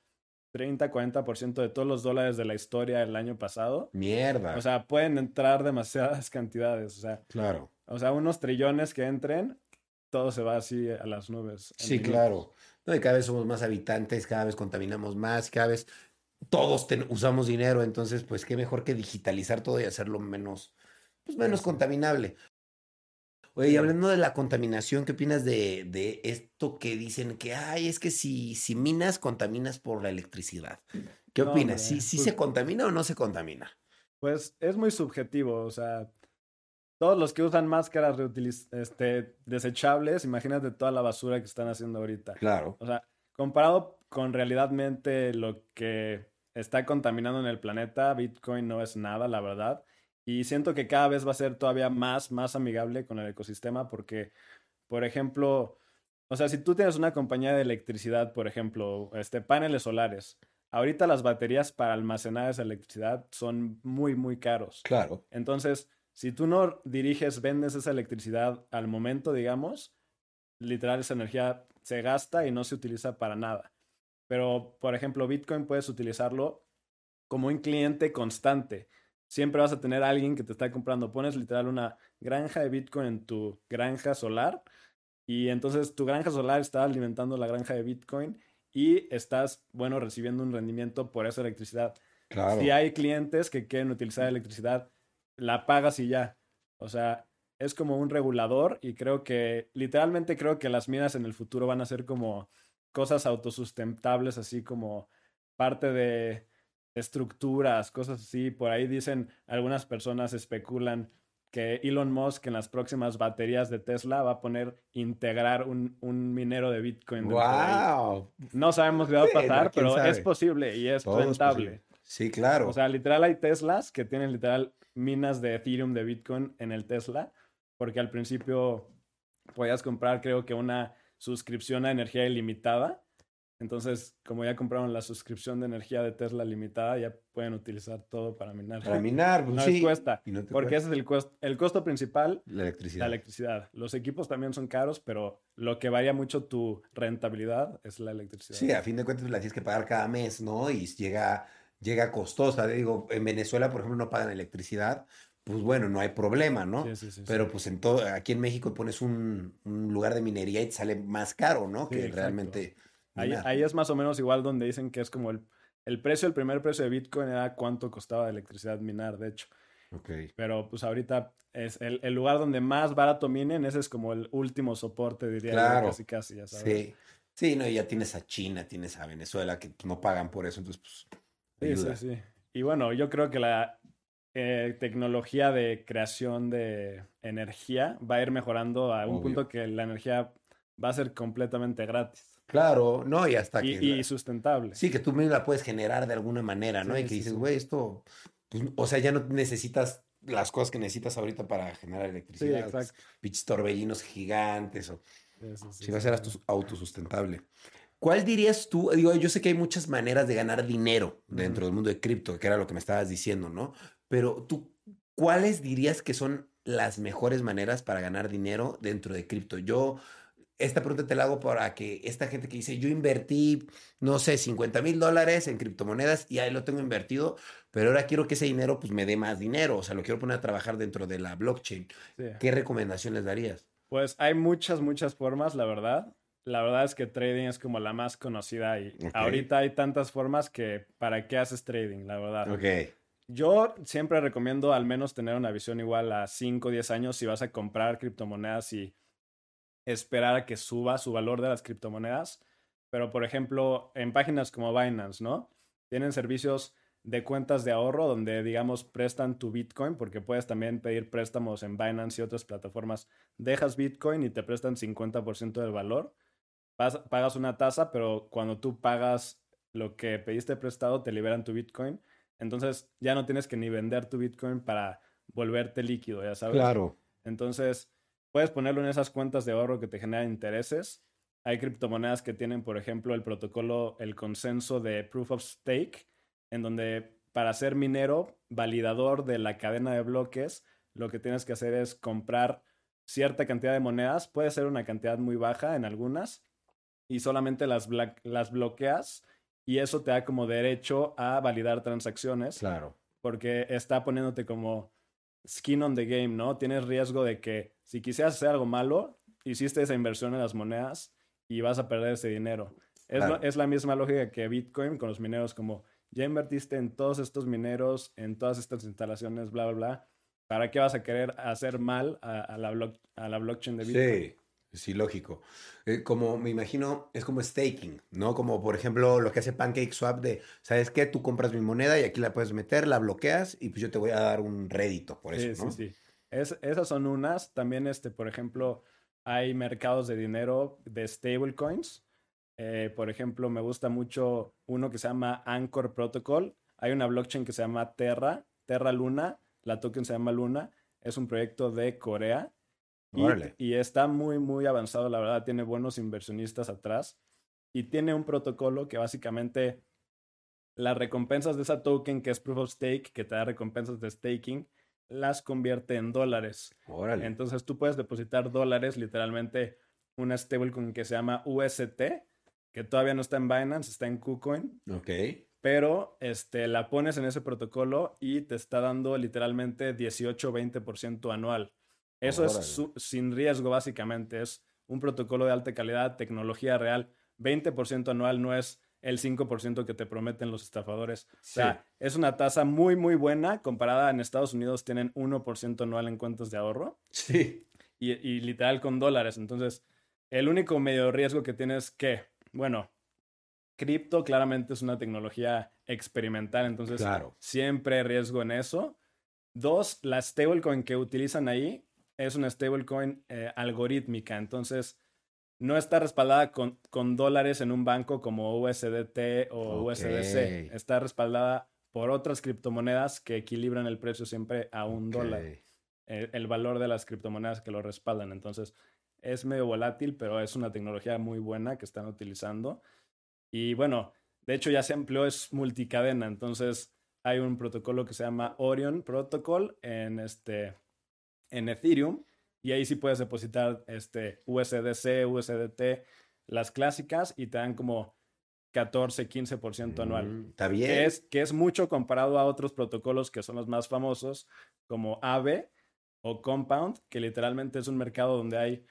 30-40% de todos los dólares de la historia el año pasado. Mierda. O sea, pueden entrar demasiadas (laughs) cantidades. O sea, claro. o sea, unos trillones que entren, todo se va así a las nubes. Sí, claro. No, y cada vez somos más habitantes, cada vez contaminamos más, cada vez todos ten- usamos dinero, entonces, pues qué mejor que digitalizar todo y hacerlo menos, pues menos Sí. contaminable. Oye, y hablando de la contaminación, ¿qué opinas de, de esto que dicen que, ay, es que si, si minas, contaminas por la electricidad? ¿Qué No, opinas? ¿Sí, sí pues- se contamina o no se contamina? Pues es muy subjetivo, o sea, todos los que usan máscaras este, desechables, imagínate toda la basura que están haciendo ahorita. Claro. O sea, comparado con realmente lo que está contaminando en el planeta, Bitcoin no es nada, la verdad. Y siento que cada vez va a ser todavía más, más amigable con el ecosistema porque, por ejemplo, o sea, si tú tienes una compañía de electricidad, por ejemplo, este, paneles solares, ahorita las baterías para almacenar esa electricidad son muy, muy caros. Claro. Entonces, si tú no diriges, vendes esa electricidad al momento, digamos, literal esa energía se gasta y no se utiliza para nada. Pero, por ejemplo, Bitcoin puedes utilizarlo como un cliente constante. Siempre vas a tener a alguien que te está comprando. Pones literal una granja de Bitcoin en tu granja solar y entonces tu granja solar está alimentando la granja de Bitcoin y estás, bueno, recibiendo un rendimiento por esa electricidad. Claro. Si hay clientes que quieren utilizar electricidad, la pagas y ya. O sea, es como un regulador y creo que, literalmente creo que las minas en el futuro van a ser como cosas autosustentables, así como parte de estructuras, cosas así. Por ahí dicen, algunas personas especulan que Elon Musk en las próximas baterías de Tesla va a poner integrar un, un minero de Bitcoin. de. ¡Wow! No sabemos qué va a pasar, pero es posible y es Todo es rentable. posible. Sí, claro. O sea, literal hay Teslas que tienen literal minas de Ethereum de Bitcoin en el Tesla, porque al principio podías comprar creo que una suscripción a energía ilimitada. Entonces, como ya compraron la suscripción de energía de Tesla limitada, ya pueden utilizar todo para minar. Para minar, pues no sí. les cuesta, no porque cuesta ese es el, costo el costo principal, la electricidad. la electricidad. Los equipos también son caros, pero lo que varía mucho tu rentabilidad es la electricidad. Sí, a fin de cuentas pues, la tienes que pagar cada mes, ¿no? Y llega, llega costosa. Digo, en Venezuela, por ejemplo, no pagan electricidad. Pues bueno, no hay problema, ¿no? Sí, sí, sí. Pero pues en todo, aquí en México pones un, un lugar de minería y te sale más caro, ¿no? Que exacto. realmente. Ahí, ahí es más o menos igual donde dicen que es como el, el precio, el primer precio de Bitcoin era cuánto costaba de electricidad minar, de hecho. Pero pues ahorita es el, el lugar donde más barato minen, ese es como el último soporte, diría yo, casi casi, ya sabes. Sí. Sí, no, y ya tienes a China, tienes a Venezuela que no pagan por eso, entonces pues. Sí, sí. Y bueno, yo creo que la eh, tecnología de creación de energía va a ir mejorando a un Obvio. punto que la energía va a ser completamente gratis Claro, no, y hasta y, que. y sustentable. Sí, que tú mismo la puedes generar de alguna manera, ¿no? Sí, y que sí, dices, sí. güey, esto, pues, o sea, ya no necesitas las cosas que necesitas ahorita para generar Sí, electricidad. exacto. Pinches torbellinos gigantes, o si va a ser autosustentable. ¿Cuál dirías tú? Digo, yo sé que hay muchas maneras de ganar dinero dentro del mundo de cripto, que era lo que me estabas diciendo, ¿no? Pero tú, ¿cuáles dirías que son las mejores maneras para ganar dinero dentro de cripto? Yo, esta pregunta te la hago para que esta gente que dice, yo invertí, no sé, 50 mil dólares en criptomonedas y ahí lo tengo invertido, pero ahora quiero que ese dinero pues me dé más dinero, o sea, lo quiero poner a trabajar dentro de la blockchain. Sí. ¿Qué recomendaciones darías? Pues hay muchas, muchas formas, la verdad. La verdad es que trading es como la más conocida y ahorita hay tantas formas que para qué haces trading, la verdad. Ok. Yo siempre recomiendo al menos tener una visión igual a 5 o 10 años si vas a comprar criptomonedas y esperar a que suba su valor de las criptomonedas. Pero, por ejemplo, en páginas como Binance, ¿no? Tienen servicios de cuentas de ahorro donde, digamos, prestan tu Bitcoin, porque puedes también pedir préstamos en Binance y otras plataformas. Dejas Bitcoin y te prestan 50% del valor. Pagas una tasa, pero cuando tú pagas lo que pediste prestado, te liberan tu Bitcoin. Entonces ya no tienes que ni vender tu Bitcoin para volverte líquido, ya sabes. Claro. Entonces, puedes ponerlo en esas cuentas de ahorro que te generan intereses. Hay criptomonedas que tienen, por ejemplo, el protocolo, el consenso de Proof of Stake, en donde para ser minero, validador de la cadena de bloques, lo que tienes que hacer es comprar cierta cantidad de monedas, puede ser una cantidad muy baja en algunas, y solamente las, las bloqueas y eso te da como derecho a validar transacciones. Claro. Porque está poniéndote como skin on the game, ¿no? Tienes riesgo de que si quisieras hacer algo malo, hiciste esa inversión en las monedas y vas a perder ese dinero. Es, es la misma lógica que Bitcoin con los mineros, como ya invertiste en todos estos mineros, en todas estas instalaciones, bla, bla, bla. ¿Para qué vas a querer hacer mal a, la, a la blockchain de Bitcoin? Sí. Sí, lógico. Eh, como me imagino, es como staking, ¿no? Como por ejemplo lo que hace PancakeSwap de, ¿sabes qué? Tú compras mi moneda y aquí la puedes meter, la bloqueas y pues yo te voy a dar un rédito por eso, ¿no? Sí, sí, es, esas son unas. También, este, por ejemplo, hay mercados de dinero de stablecoins. Eh, por ejemplo, me gusta mucho uno que se llama Anchor Protocol. Hay una blockchain que se llama Terra, Terra Luna. La token se llama Luna. Es un proyecto de Corea y, está muy, muy avanzado, la verdad, tiene buenos inversionistas atrás y tiene un protocolo que básicamente las recompensas de esa token, que es Proof of Stake, que te da recompensas de staking, las convierte en dólares. Entonces tú puedes depositar dólares, literalmente una stablecoin que se llama UST, que todavía no está en Binance, está en KuCoin. Ok. Pero este, la pones en ese protocolo y te está dando literalmente 18-20% anual. Eso es sin riesgo, básicamente. Es un protocolo de alta calidad, tecnología real. 20% anual no es el 5% que te prometen los estafadores. O sea, es una tasa muy, muy buena comparada en Estados Unidos tienen 1% anual en cuentas de ahorro. Sí. Y, y, literal con dólares. Entonces, el único medio riesgo que tienes que, bueno, cripto claramente es una tecnología experimental, entonces siempre hay riesgo en eso. Dos, la stablecoin que utilizan ahí es una stablecoin eh, algorítmica, entonces no está respaldada con, con, dólares en un banco como USDT o USDC, está respaldada por otras criptomonedas que equilibran el precio siempre a un dólar, el, valor de las criptomonedas que lo respaldan, entonces es medio volátil, pero es una tecnología muy buena que están utilizando. Y bueno, de hecho ya se empleó, es multicadena, entonces hay un protocolo que se llama Orion Protocol en este en Ethereum y ahí sí puedes depositar este USDC, USDT, las clásicas y te dan como 14, 15% anual. Mm, está bien. Que es, que es mucho comparado a otros protocolos que son los más famosos, como AVE o Compound, que literalmente es un mercado donde hay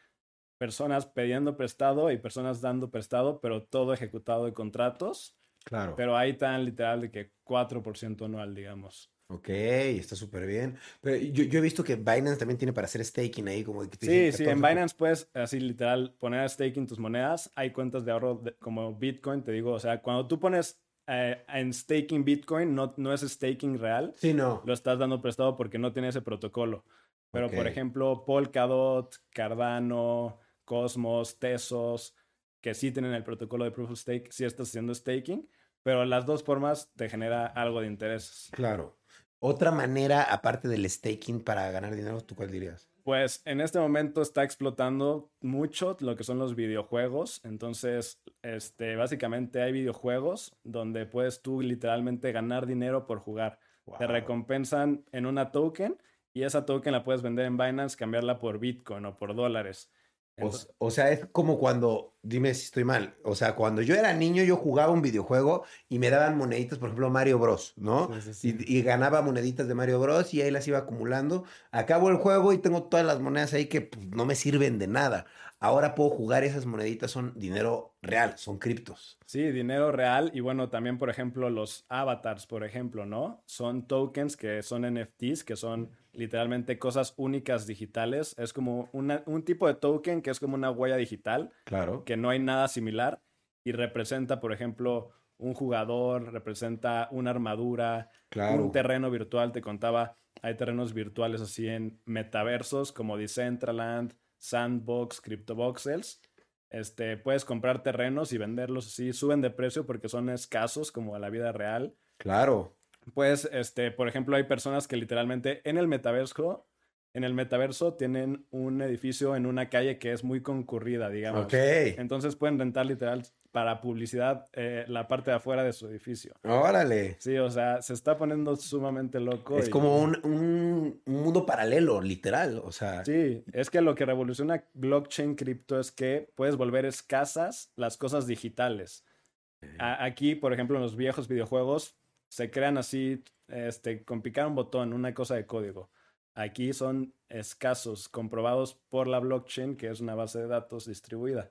personas pidiendo prestado y personas dando prestado, pero todo ejecutado de contratos. Claro. Pero ahí tan literal de que 4% anual, digamos. Ok, está súper bien. Pero yo, yo, he visto que Binance también tiene para hacer staking ahí, como Sí, sí, en Binance puedes así literal poner staking tus monedas. Hay cuentas de ahorro como Bitcoin, te digo, o sea, cuando tú pones eh, en staking Bitcoin, no, no es staking real. Sí, no. Lo estás dando prestado porque no tiene ese protocolo. Pero, por ejemplo, Polkadot, Cardano, Cosmos, Tesos, que sí tienen el protocolo de Proof of Stake, sí estás haciendo staking, pero las dos formas te genera algo de interés. Claro. Otra manera, aparte del staking para ganar dinero, ¿tú cuál dirías? Pues en este momento está explotando mucho lo que son los videojuegos. Entonces, este, básicamente hay videojuegos donde puedes tú literalmente ganar dinero por jugar. Te recompensan en una token y esa token la puedes vender en Binance, cambiarla por Bitcoin o por dólares. O, sea, es como cuando, dime si estoy mal, o sea, cuando yo era niño yo jugaba un videojuego y me daban moneditas, por ejemplo, Mario Bros, ¿no? Y, ganaba moneditas de Mario Bros y ahí las iba acumulando. Acabo el juego y tengo todas las monedas ahí que pues, no me sirven de nada. Ahora puedo jugar esas moneditas, son dinero real, son criptos. Sí, dinero real y bueno, también por ejemplo los avatars, por ejemplo, ¿no? Son tokens que son NFTs, que son literalmente cosas únicas digitales. Es como un tipo de token que es como una huella digital. Claro. Que no hay nada similar y representa, por ejemplo, un jugador, representa una armadura, un terreno virtual. Te contaba, hay terrenos virtuales así en metaversos como Decentraland, Sandbox, CryptoVoxels. Este, puedes comprar terrenos y venderlos así, suben de precio porque son escasos como a la vida real. Claro pues, este, por ejemplo, hay personas que literalmente en el metaverso en el metaverso tienen un edificio en una calle que es muy concurrida, digamos. Ok. Entonces pueden rentar literal para publicidad eh, la parte de afuera de su edificio. Órale. Sí, o sea, se está poniendo sumamente loco. Es y- como un, un- un mundo paralelo, literal. O sea, Sí, es que lo que revoluciona blockchain cripto es que puedes volver escasas las cosas digitales. A- aquí, por ejemplo, en los viejos videojuegos se crean así, este, con picar un botón, una cosa de código. Aquí son escasos, comprobados por la blockchain, que es una base de datos distribuida.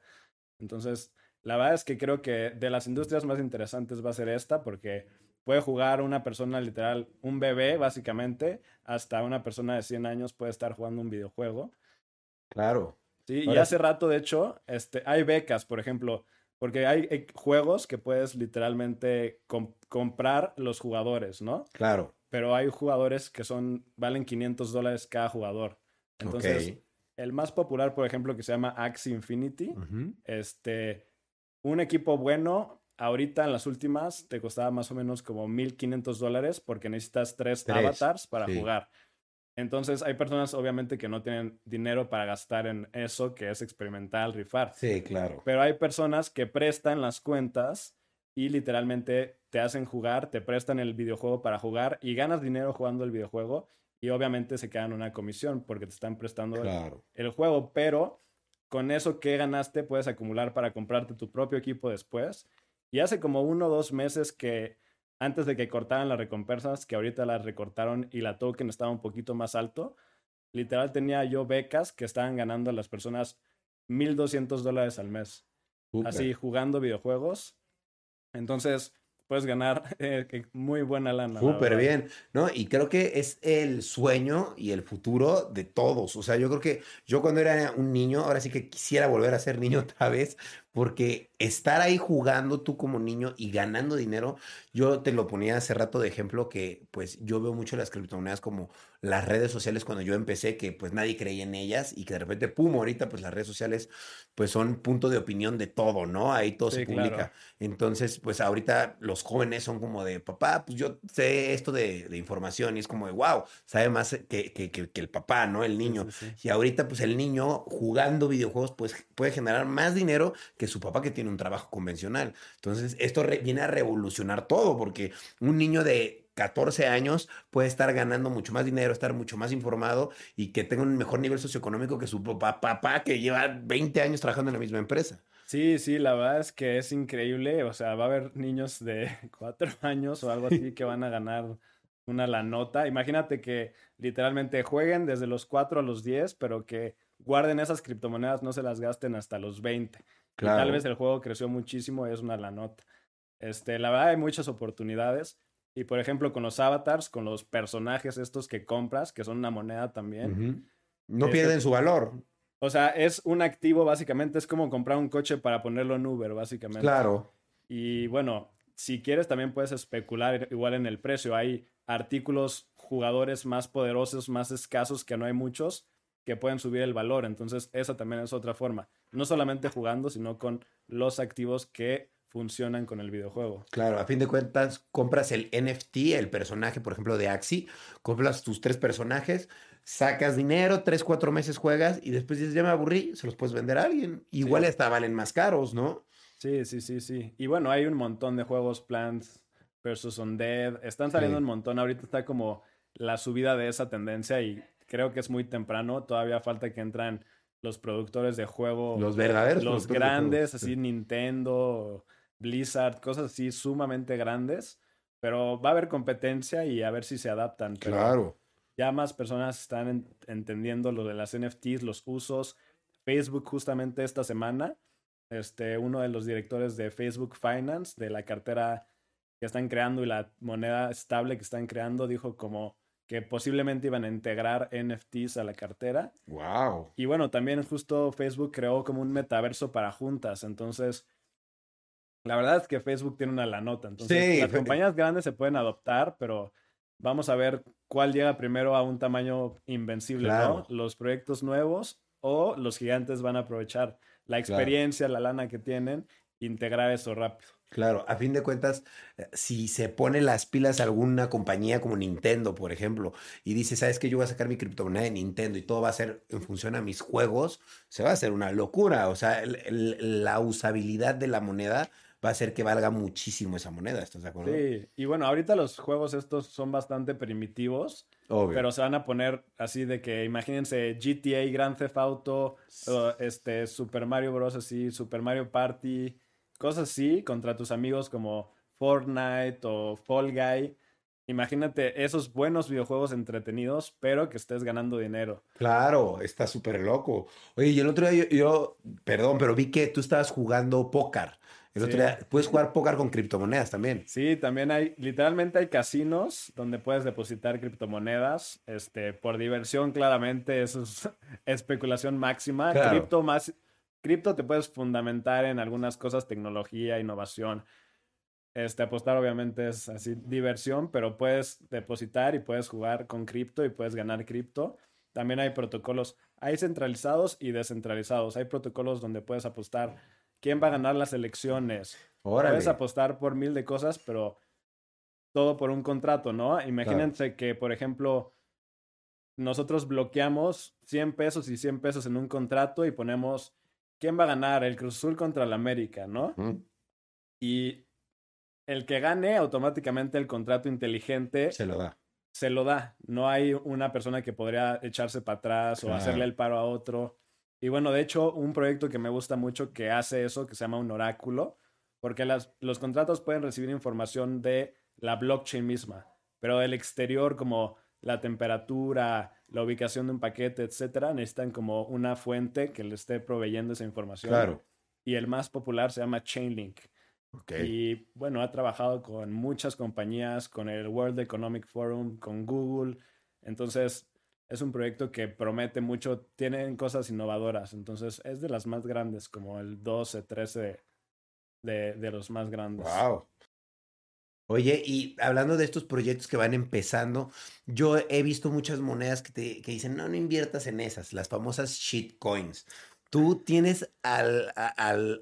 Entonces, la verdad es que creo que de las industrias más interesantes va a ser esta, porque puede jugar una persona literal, un bebé básicamente, hasta una persona de 100 años puede estar jugando un videojuego. claro. Sí, y hace rato, de hecho, este, hay becas, por ejemplo, porque hay, eh, juegos que puedes literalmente com- comprar los jugadores, ¿no? Claro. Pero hay jugadores que son, valen 500 dólares cada jugador. Entonces, el más popular, por ejemplo, que se llama Axie Infinity, este, un equipo bueno, ahorita en las últimas te costaba más o menos como 1500 dólares porque necesitas tres, Tres, avatars para sí. jugar. Entonces hay personas obviamente que no tienen dinero para gastar en eso que es experimental, rifar. Sí, claro. Pero hay personas que prestan las cuentas y literalmente te hacen jugar, te prestan el videojuego para jugar y ganas dinero jugando el videojuego y obviamente se quedan una comisión porque te están prestando el- Claro. el juego, pero con eso que ganaste puedes acumular para comprarte tu propio equipo después. Y hace como uno o dos meses que antes de que cortaran las recompensas, que ahorita las recortaron y la token estaba un poquito más alto, literal tenía yo becas que estaban ganando a las personas 1.200 dólares al mes, así jugando videojuegos. Entonces puedes ganar (laughs) eh, muy buena lana. la Súper bien, ¿no? Y creo que es el sueño y el futuro de todos. O sea, yo creo que yo cuando era un niño, ahora sí que quisiera volver a ser niño otra vez, porque estar ahí jugando tú como niño y ganando dinero, yo te lo ponía hace rato de ejemplo que pues yo veo mucho las criptomonedas como las redes sociales cuando yo empecé, que pues nadie creía en ellas y que de repente, pum, ahorita pues las redes sociales pues son punto de opinión de todo, ¿no? Ahí todo se publica. claro. Entonces, pues ahorita los jóvenes son como de, papá, pues yo sé esto de, de información y es como de, wow, sabe más que, que- que- que el papá, ¿no? El niño. sí, sí. Y ahorita, pues el niño jugando videojuegos, pues puede generar más dinero que su papá que tiene un trabajo convencional. Entonces, esto viene a revolucionar todo, porque un niño de 14 años puede estar ganando mucho más dinero, estar mucho más informado y que tenga un mejor nivel socioeconómico que su papá, papá que lleva 20 años trabajando en la misma empresa. Sí, sí, la verdad es que es increíble. O sea, va a haber niños de (laughs) cuatro años o algo así que van a ganar una la nota. Imagínate que literalmente jueguen desde los 4 a los 10, pero que guarden esas criptomonedas, no se las gasten hasta los 20. Y tal vez el juego creció muchísimo y es una la nota. Este, la verdad hay muchas oportunidades. Y por ejemplo, con los avatars, con los personajes estos que compras, que son una moneda también. No Este- pierden su valor. O sea, es un activo básicamente, es como comprar un coche para ponerlo en Uber, básicamente. Claro. Y bueno, si quieres también puedes especular igual en el precio. Hay artículos, jugadores más poderosos, más escasos, que no hay muchos, que pueden subir el valor. Entonces, esa también es otra forma. No solamente jugando, sino con los activos que funcionan con el videojuego. Claro, a fin de cuentas, compras el NFT, el personaje, por ejemplo, de Axie, compras tus tres personajes, sacas dinero, tres, cuatro meses juegas y después dices, ya me aburrí, se los puedes vender a alguien. Igual Sí. hasta valen más caros, ¿no? Sí, sí, sí, sí. Y bueno, hay un montón de juegos, Plants versus Undead. Están saliendo Sí. un montón. Ahorita está como la subida de esa tendencia y creo que es muy temprano. Todavía falta que entran los productores de juego, Los verdaderos. los grandes, así Nintendo, Blizzard, cosas así sumamente grandes. Pero va a haber competencia y a ver si se adaptan. Pero Claro. ya más personas están en- entendiendo lo de las NFTs, los usos. Facebook justamente esta semana, este, uno de los directores de Facebook Finance, de la cartera que están creando y la moneda estable que están creando, dijo como que posiblemente iban a integrar NFTs a la cartera. Wow. Y bueno, también justo Facebook creó como un metaverso para juntas. Entonces, la verdad es que Facebook tiene una la nota. Entonces, Sí, las compañías grandes se pueden adoptar, pero vamos a ver cuál llega primero a un tamaño invencible, Claro. ¿no? Los proyectos nuevos o los gigantes van a aprovechar la experiencia, la lana que tienen integrar eso rápido. Claro, a fin de cuentas, eh, si se pone las pilas alguna compañía como Nintendo, por ejemplo, y dice, ¿sabes qué? Yo voy a sacar mi criptomoneda de Nintendo y todo va a ser en función a mis juegos, se va a hacer una locura. O sea, la usabilidad de la moneda va a hacer que valga muchísimo esa moneda, ¿estás de acuerdo? Sí, y bueno, ahorita los juegos estos son bastante primitivos, pero se van a poner así de que, imagínense, GTA, Grand Theft Auto, este, Super Mario Bros. así, Super Mario Party, cosas así, contra tus amigos como Fortnite o Fall Guy. Imagínate esos buenos videojuegos entretenidos, pero que estés ganando dinero. Claro, está súper loco. Oye, y el otro día yo, perdón, pero vi que tú estabas jugando póker. El otro día, puedes jugar póker con criptomonedas también. Sí, también hay, literalmente hay casinos donde puedes depositar criptomonedas, este, por diversión, claramente, eso es (laughs) especulación máxima. Cripto más, cripto te puedes fundamentar en algunas cosas, tecnología, innovación. Este, apostar obviamente es así diversión, pero puedes depositar y puedes jugar con cripto y puedes ganar cripto. También hay protocolos, hay centralizados y descentralizados. Hay protocolos donde puedes apostar quién va a ganar las elecciones. Puedes apostar por mil de cosas, pero todo por un contrato, ¿no? Imagínense que, por ejemplo, nosotros bloqueamos 100 pesos y 100 pesos en un contrato y ponemos quién va a ganar el Cruz Azul contra el América, ¿no? Y el que gane, automáticamente el contrato inteligente se lo da. Se lo da. No hay una persona que podría echarse para atrás o hacerle el paro a otro. Y bueno, de hecho, un proyecto que me gusta mucho que hace eso, que se llama un oráculo, porque las, los contratos pueden recibir información de la blockchain misma, pero del exterior como la temperatura, la ubicación de un paquete, etcétera, necesitan como una fuente que le esté proveyendo esa información. Claro. Y el más popular se llama Chainlink. Y bueno, ha trabajado con muchas compañías, con el World Economic Forum, con Google. Entonces, es un proyecto que promete mucho, tienen cosas innovadoras. Entonces, es de las más grandes, como el 12, 13 de, de los más grandes. ¡Wow! Oye, y hablando de estos proyectos que van empezando, yo he visto muchas monedas que, te, que dicen, no, no inviertas en esas, las famosas shitcoins. ¿Tú tienes al,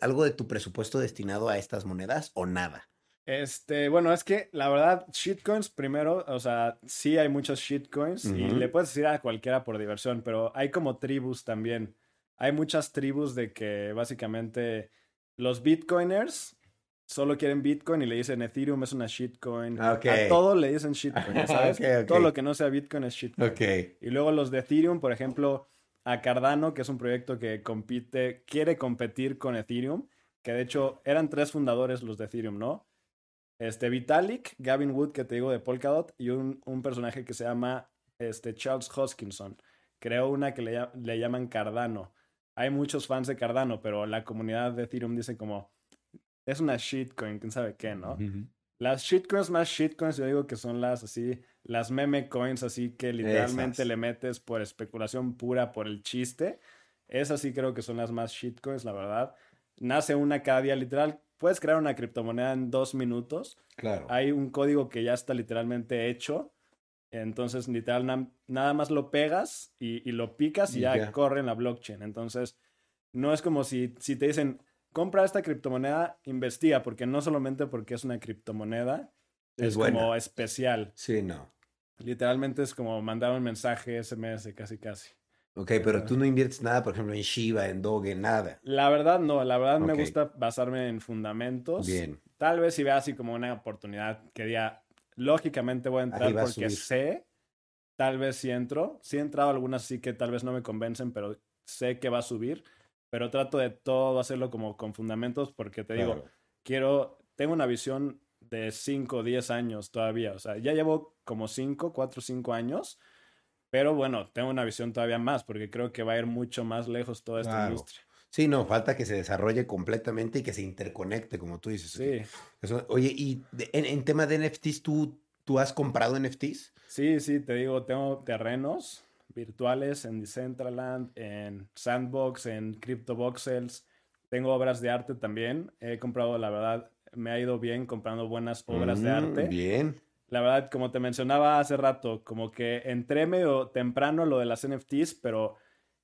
algo de tu presupuesto destinado a estas monedas o nada? Este, bueno, es que la verdad, shitcoins primero, o sea, sí hay muchos shitcoins y le puedes decir a cualquiera por diversión, pero hay como tribus también. Hay muchas tribus de que básicamente los bitcoiners solo quieren Bitcoin y le dicen Ethereum es una shitcoin. A todo le dicen shitcoin, (laughs) ¿sabes? Todo lo que no sea Bitcoin es shitcoin. Y luego los de Ethereum, por ejemplo, a Cardano, que es un proyecto que compite, quiere competir con Ethereum, que de hecho eran tres fundadores los de Ethereum, ¿no? Este Vitalik, Gavin Wood, que te digo de Polkadot, y un, un personaje que se llama este, Charles Hoskinson. Creó una que le, le llaman Cardano. Hay muchos fans de Cardano, pero la comunidad de Ethereum dice como, es una shitcoin, quién sabe qué, ¿no? Las shitcoins más shitcoins, yo digo que son las así, las meme coins, así que literalmente le metes por especulación pura, por el chiste. Esas sí creo que son las más shitcoins, la verdad. Nace una cada día, literal. Puedes crear una criptomoneda en dos minutos. Claro. Hay un código que ya está literalmente hecho. Entonces, literal, nada más lo pegas y, lo picas y, ya, corre en la blockchain. Entonces, no es como si, si te dicen, compra esta criptomoneda, investiga, porque no solamente porque es una criptomoneda, es, como especial. Sí, no. Literalmente es como mandar un mensaje SMS, casi, casi. Ok, pero tú no inviertes nada, por ejemplo, en Shiba, en Doge, nada. La verdad, no. La verdad me gusta basarme en fundamentos. Bien. Tal vez si vea así como una oportunidad que diga, lógicamente voy a entrar porque sé, tal vez si entro. Sí he entrado algunas sí que tal vez no me convencen, pero sé que va a subir pero trato de todo hacerlo como con fundamentos porque te digo, quiero, tengo una visión de 5 o 10 años todavía, o sea, ya llevo como 5, 4 o 5 años, pero bueno, tengo una visión todavía más porque creo que va a ir mucho más lejos toda esta industria. Sí, no, falta que se desarrolle completamente y que se interconecte, como tú dices. Sí. oye, y en, en, tema de NFTs, ¿tú, ¿tú has comprado NFTs? Sí, sí, te digo, tengo terrenos virtuales en Decentraland, en Sandbox, en CryptoVoxels. Tengo obras de arte también. He comprado, la verdad, me ha ido bien comprando buenas obras de mm, arte. Bien. La verdad, como te mencionaba hace rato, como que entré medio temprano lo de las NFTs, pero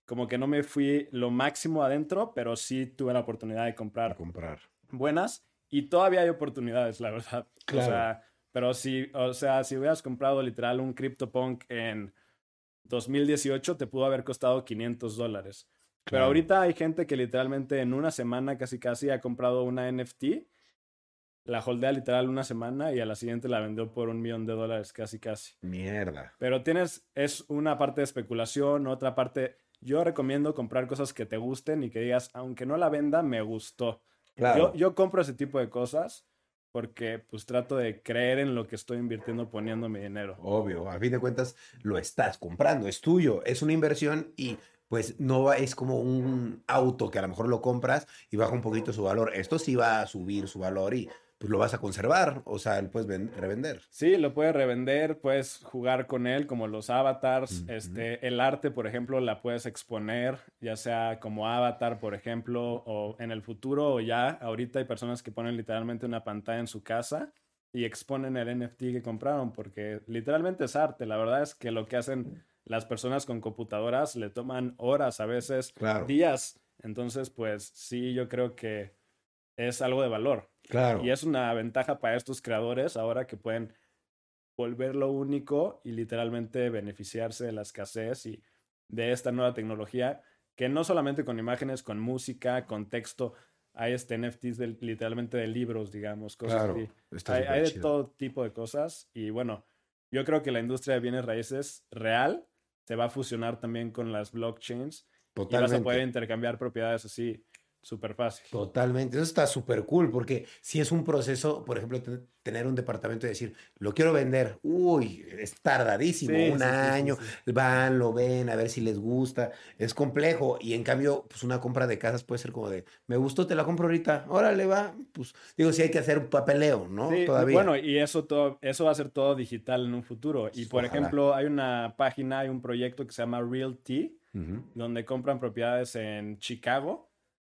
como que no me fui lo máximo adentro, pero sí tuve la oportunidad de comprar, comprar. buenas y todavía hay oportunidades, la verdad. Claro. O sea, pero si, o sea, si hubieras comprado literal un CryptoPunk en 2018, te pudo haber costado 500 dólares. Pero ahorita hay gente que literalmente en una semana casi casi ha comprado una NFT, la holdea literal una semana y a la siguiente la vendió por un millón de dólares casi casi. Mierda. Pero tienes, es una parte de especulación, otra parte, yo recomiendo comprar cosas que te gusten y que digas, aunque no la venda, me gustó. Claro. Yo, yo compro ese tipo de cosas porque pues trato de creer en lo que estoy invirtiendo poniendo mi dinero. Obvio, a fin de cuentas lo estás comprando, es tuyo, es una inversión y pues no va- es como un auto que a lo mejor lo compras y baja un poquito su valor. Esto sí va a subir su valor y pues lo vas a conservar, o sea, lo puedes ven- revender. Sí, lo puedes revender, puedes jugar con él como los avatars. Este, el arte, por ejemplo, la puedes exponer, ya sea como avatar, por ejemplo, o en el futuro o ya. Ahorita hay personas que ponen literalmente una pantalla en su casa y exponen el NFT que compraron, porque literalmente es arte. La verdad es que lo que hacen las personas con computadoras le toman horas, a veces Claro. días. Entonces, pues sí, yo creo que es algo de valor. Claro. Y es una ventaja para estos creadores ahora que pueden volverlo único y literalmente beneficiarse de la escasez y de esta nueva tecnología, que no solamente con imágenes, con música, con texto, hay este NFTs de- literalmente de libros, digamos, cosas Claro, así. está Hay, hay de todo tipo de cosas y bueno, yo creo que la industria de bienes raíces real se va a fusionar también con las blockchains y vas a Totalmente. poder intercambiar propiedades así súper fácil. Totalmente, eso está súper cool porque si es un proceso, por ejemplo, te- tener un departamento y decir, lo quiero vender, uy, es tardadísimo, Sí, un sí, año, sí. van, lo ven, a ver si les gusta, es complejo y en cambio, pues una compra de casas puede ser como de, me gustó, te la compro ahorita, órale, va, pues digo, sí hay que hacer un papeleo, ¿no? Sí, Todavía. Bueno, y eso, todo, eso va a ser todo digital en un futuro. Y por Ojalá. ejemplo, hay una página, hay un proyecto que se llama Realty, Ujú. donde compran propiedades en Chicago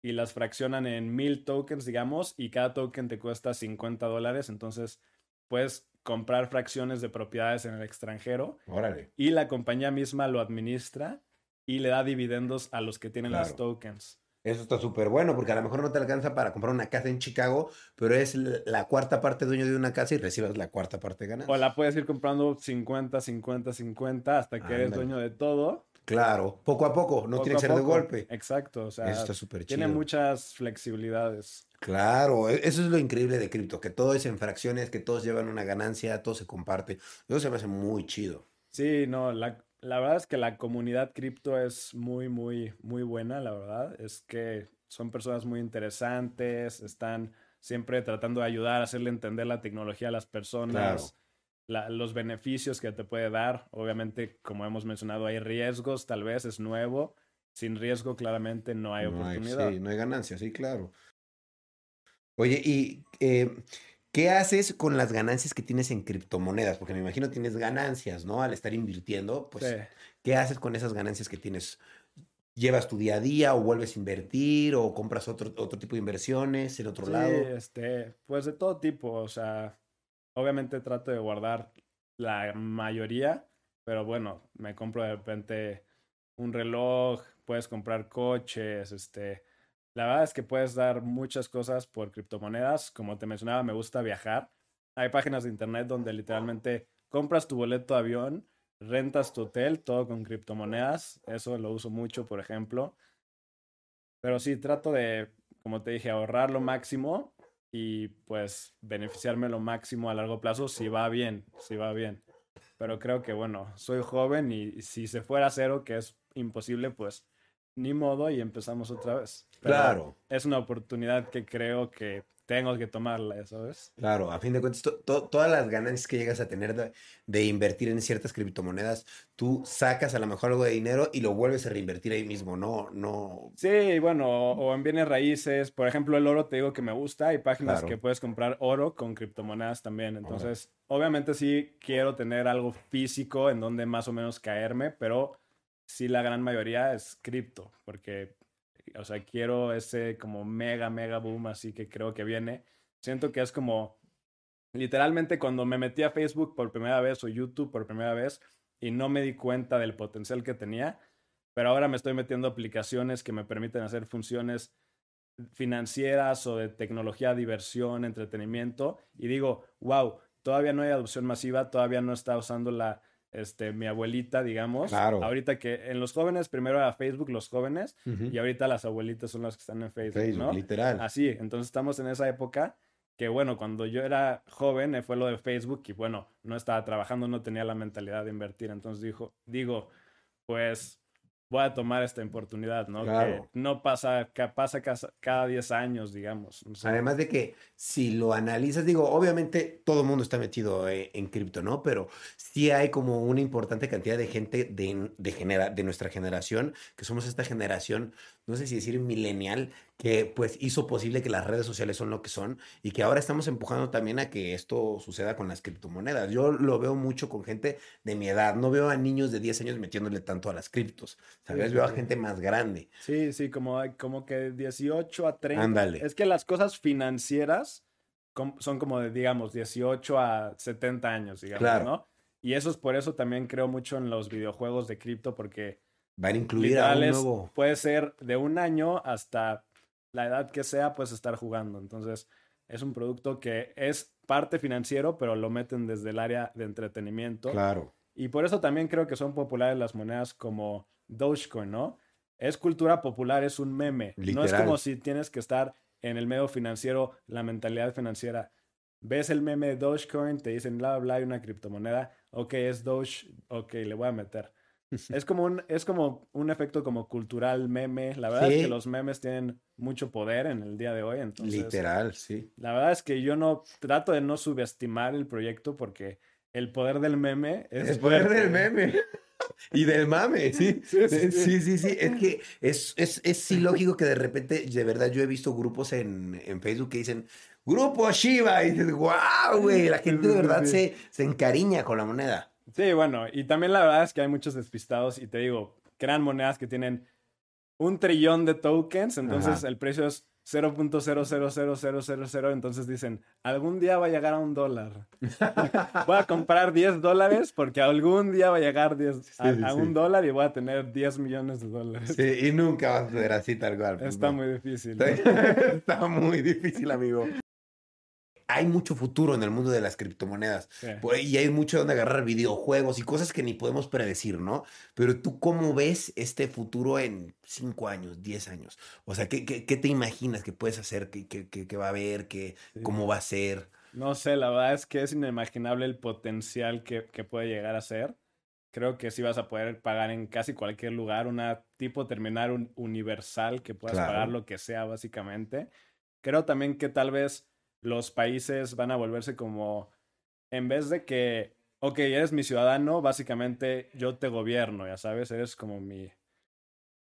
y las fraccionan en mil tokens, digamos, y cada token te cuesta 50 dólares. Entonces, puedes comprar fracciones de propiedades en el extranjero Órale. y la compañía misma lo administra y le da dividendos a los que tienen las Claro. tokens. Eso está súper bueno porque a lo mejor no te alcanza para comprar una casa en Chicago, pero es la cuarta parte dueño de una casa y recibas la cuarta parte de O ganancia. la puedes ir comprando 50, 50, 50 hasta que eres dueño de todo. Claro, poco a poco, no poco tiene que ser de golpe. Exacto, o sea, Eso está súper tiene chido. muchas flexibilidades. Claro, e- eso es lo increíble de cripto, que todo es en fracciones, que todos llevan una ganancia, todo se comparte. Eso se me hace muy chido. Sí, no, la, la verdad es que la comunidad cripto es muy, muy, muy buena, la verdad. Es que son personas muy interesantes, están siempre tratando de ayudar a hacerle entender la tecnología a las personas, la- los beneficios que te puede dar. Obviamente, como hemos mencionado, hay riesgos, tal vez es nuevo. Sin riesgo, claramente no hay No hay, oportunidad. sí, no hay ganancia, sí, claro. Oye, ¿y eh, qué haces con las ganancias que tienes en criptomonedas? Porque me imagino tienes ganancias, ¿no? Al estar invirtiendo, pues, Sí. ¿qué haces con esas ganancias que tienes? ¿Llevas tu día a día o vuelves a invertir o compras otro, otro tipo de inversiones en otro Sí, lado? este, pues de todo tipo, o sea, obviamente trato de guardar la mayoría, pero bueno, me compro de repente un reloj, puedes comprar coches, este, la verdad es que puedes dar muchas cosas por criptomonedas, como te mencionaba, me gusta viajar. Hay páginas de internet donde literalmente compras tu boleto de avión, rentas tu hotel, todo con criptomonedas, eso lo uso mucho, por ejemplo. Pero sí, trato de, como te dije, ahorrar lo máximo y pues beneficiarme lo máximo a largo plazo si va bien, si va bien. Pero creo que bueno, soy joven y si se fuera a cero, que es imposible, pues ni modo y empezamos otra vez. Pero Claro. Es una oportunidad que creo que tengo que tomarla, ¿sabes? Claro, a fin de cuentas, to- to- todas las ganancias que llegas a tener de, de invertir en ciertas criptomonedas, tú sacas a lo mejor algo de dinero y lo vuelves a reinvertir ahí mismo, no, no. Sí, bueno, o, o en bienes raíces, por ejemplo, el oro te digo que me gusta, hay páginas Claro. que puedes comprar oro con criptomonedas también, entonces, obviamente sí quiero tener algo físico en donde más o menos caerme, pero sí la gran mayoría es cripto, porque, o sea, quiero ese como mega, mega boom, así que creo que viene. Siento que es como, literalmente cuando me metí a Facebook por primera vez o YouTube por primera vez y no me di cuenta del potencial que tenía, pero ahora me estoy metiendo aplicaciones que me permiten hacer funciones financieras o de tecnología, diversión, entretenimiento, y digo, wow, todavía no hay adopción masiva, todavía no está usando la, este, mi abuelita, digamos. Claro. Ahorita que en los jóvenes, primero era Facebook, los jóvenes, y ahorita las abuelitas son las que están en Facebook, Facebook, ¿no? literal. Así, entonces estamos en esa época que, bueno, cuando yo era joven eh, fue lo de Facebook y, bueno, no estaba trabajando, no tenía la mentalidad de invertir, entonces dijo, digo, pues voy a tomar esta oportunidad, ¿no? Claro. Que no pasa, que pasa cada 10 años, digamos. Además de que si lo analizas, digo, obviamente todo el mundo está metido eh, en cripto, ¿no? Pero sí hay como una importante cantidad de gente de, de, genera- de nuestra generación, que somos esta generación, no sé si decir millennial, que pues hizo posible que las redes sociales son lo que son y que ahora estamos empujando también a que esto suceda con las criptomonedas. Yo lo veo mucho con gente de mi edad, no veo a niños de 10 años metiéndole tanto a las criptos, ¿sabes? sí, Veo a gente más grande. Sí, sí, como, como que 18 a 30. Ándale. Es que las cosas financieras son como de, digamos, 18 a 70 años, digamos, Claro. ¿no? Y eso es por eso también creo mucho en los videojuegos de cripto, porque Van a incluir a un nuevo... puede ser de un año hasta la edad que sea, puedes estar jugando. Entonces, es un producto que es parte financiero, pero lo meten desde el área de entretenimiento. Claro. Y por eso también creo que son populares las monedas como Dogecoin, ¿no? Es cultura popular, es un meme. No es como si tienes que estar en el medio financiero, la mentalidad financiera. Ves el meme de Dogecoin, te dicen bla, bla, hay una criptomoneda. Ok, es Doge, ok, le voy a meter. (laughs) Es como un, es como un efecto como cultural meme. La verdad es que los memes tienen mucho poder en el día de hoy. Entonces, Literal, sí. la verdad es que yo no trato de no subestimar el proyecto porque el poder del meme es El poder del meme. (laughs) Y del mame, sí. (laughs) Sí, sí, sí. Sí, sí, sí. Es que es, es, es sí lógico que de repente, de verdad, yo he visto grupos en, en Facebook que dicen, Grupo Shiba, y dices, wow, güey, la gente de verdad se, se encariña con la moneda. Sí, bueno, y también la verdad es que hay muchos despistados y te digo, crean monedas que tienen un trillón de tokens, entonces Ajá. el precio es 0.000000, entonces dicen, algún día va a llegar a un dólar. (laughs) voy a comprar 10 dólares porque algún día va a llegar 10 a, Sí, a sí, un sí. dólar y voy a tener 10 millones de dólares. Sí, y nunca va a ser así tal cual. pues, Está no. muy difícil. Está (laughs) muy difícil, amigo. Hay mucho futuro en el mundo de las criptomonedas. Y hay mucho donde agarrar videojuegos y cosas que ni podemos predecir, ¿no? Pero tú, ¿cómo ves este futuro en 5 años, 10 años? O sea, ¿qué, qué, qué te imaginas que puedes hacer? ¿Qué, qué- qué- qué va a haber? ¿Qué, Sí. ¿Cómo va a ser? No sé, la verdad es que es inimaginable el potencial que, que puede llegar a ser. Creo que sí vas a poder pagar en casi cualquier lugar una tipo terminal un- universal que puedas Claro. pagar lo que sea básicamente. Creo también que tal vez los países van a volverse como, en vez de que, ok, eres mi ciudadano, básicamente yo te gobierno, ya sabes, eres como mi,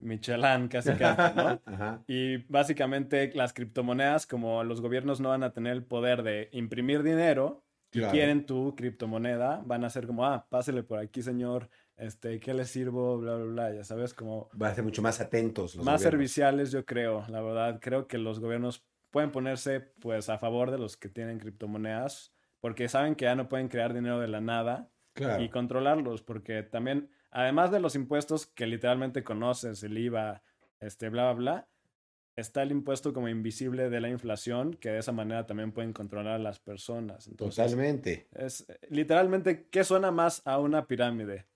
mi chelán (laughs) casi casi, ¿no? Ajá. Y básicamente las criptomonedas, como los gobiernos no van a tener el poder de imprimir dinero, y Claro. quieren tu criptomoneda, van a ser como, ah, pásele por aquí, señor, este, ¿qué le sirvo? Bla, bla, bla, ya sabes, como Va a ser mucho más atentos los más gobiernos. serviciales, yo creo, la verdad, creo que los gobiernos pueden ponerse, pues, a favor de los que tienen criptomonedas, porque saben que ya no pueden crear dinero de la nada, Claro. y controlarlos, porque también, además de los impuestos que literalmente conoces, el IVA, este, bla, bla, bla, está el impuesto como invisible de la inflación, que de esa manera también pueden controlar a las personas. Entonces, Totalmente. es eh, literalmente, ¿qué suena más a una pirámide?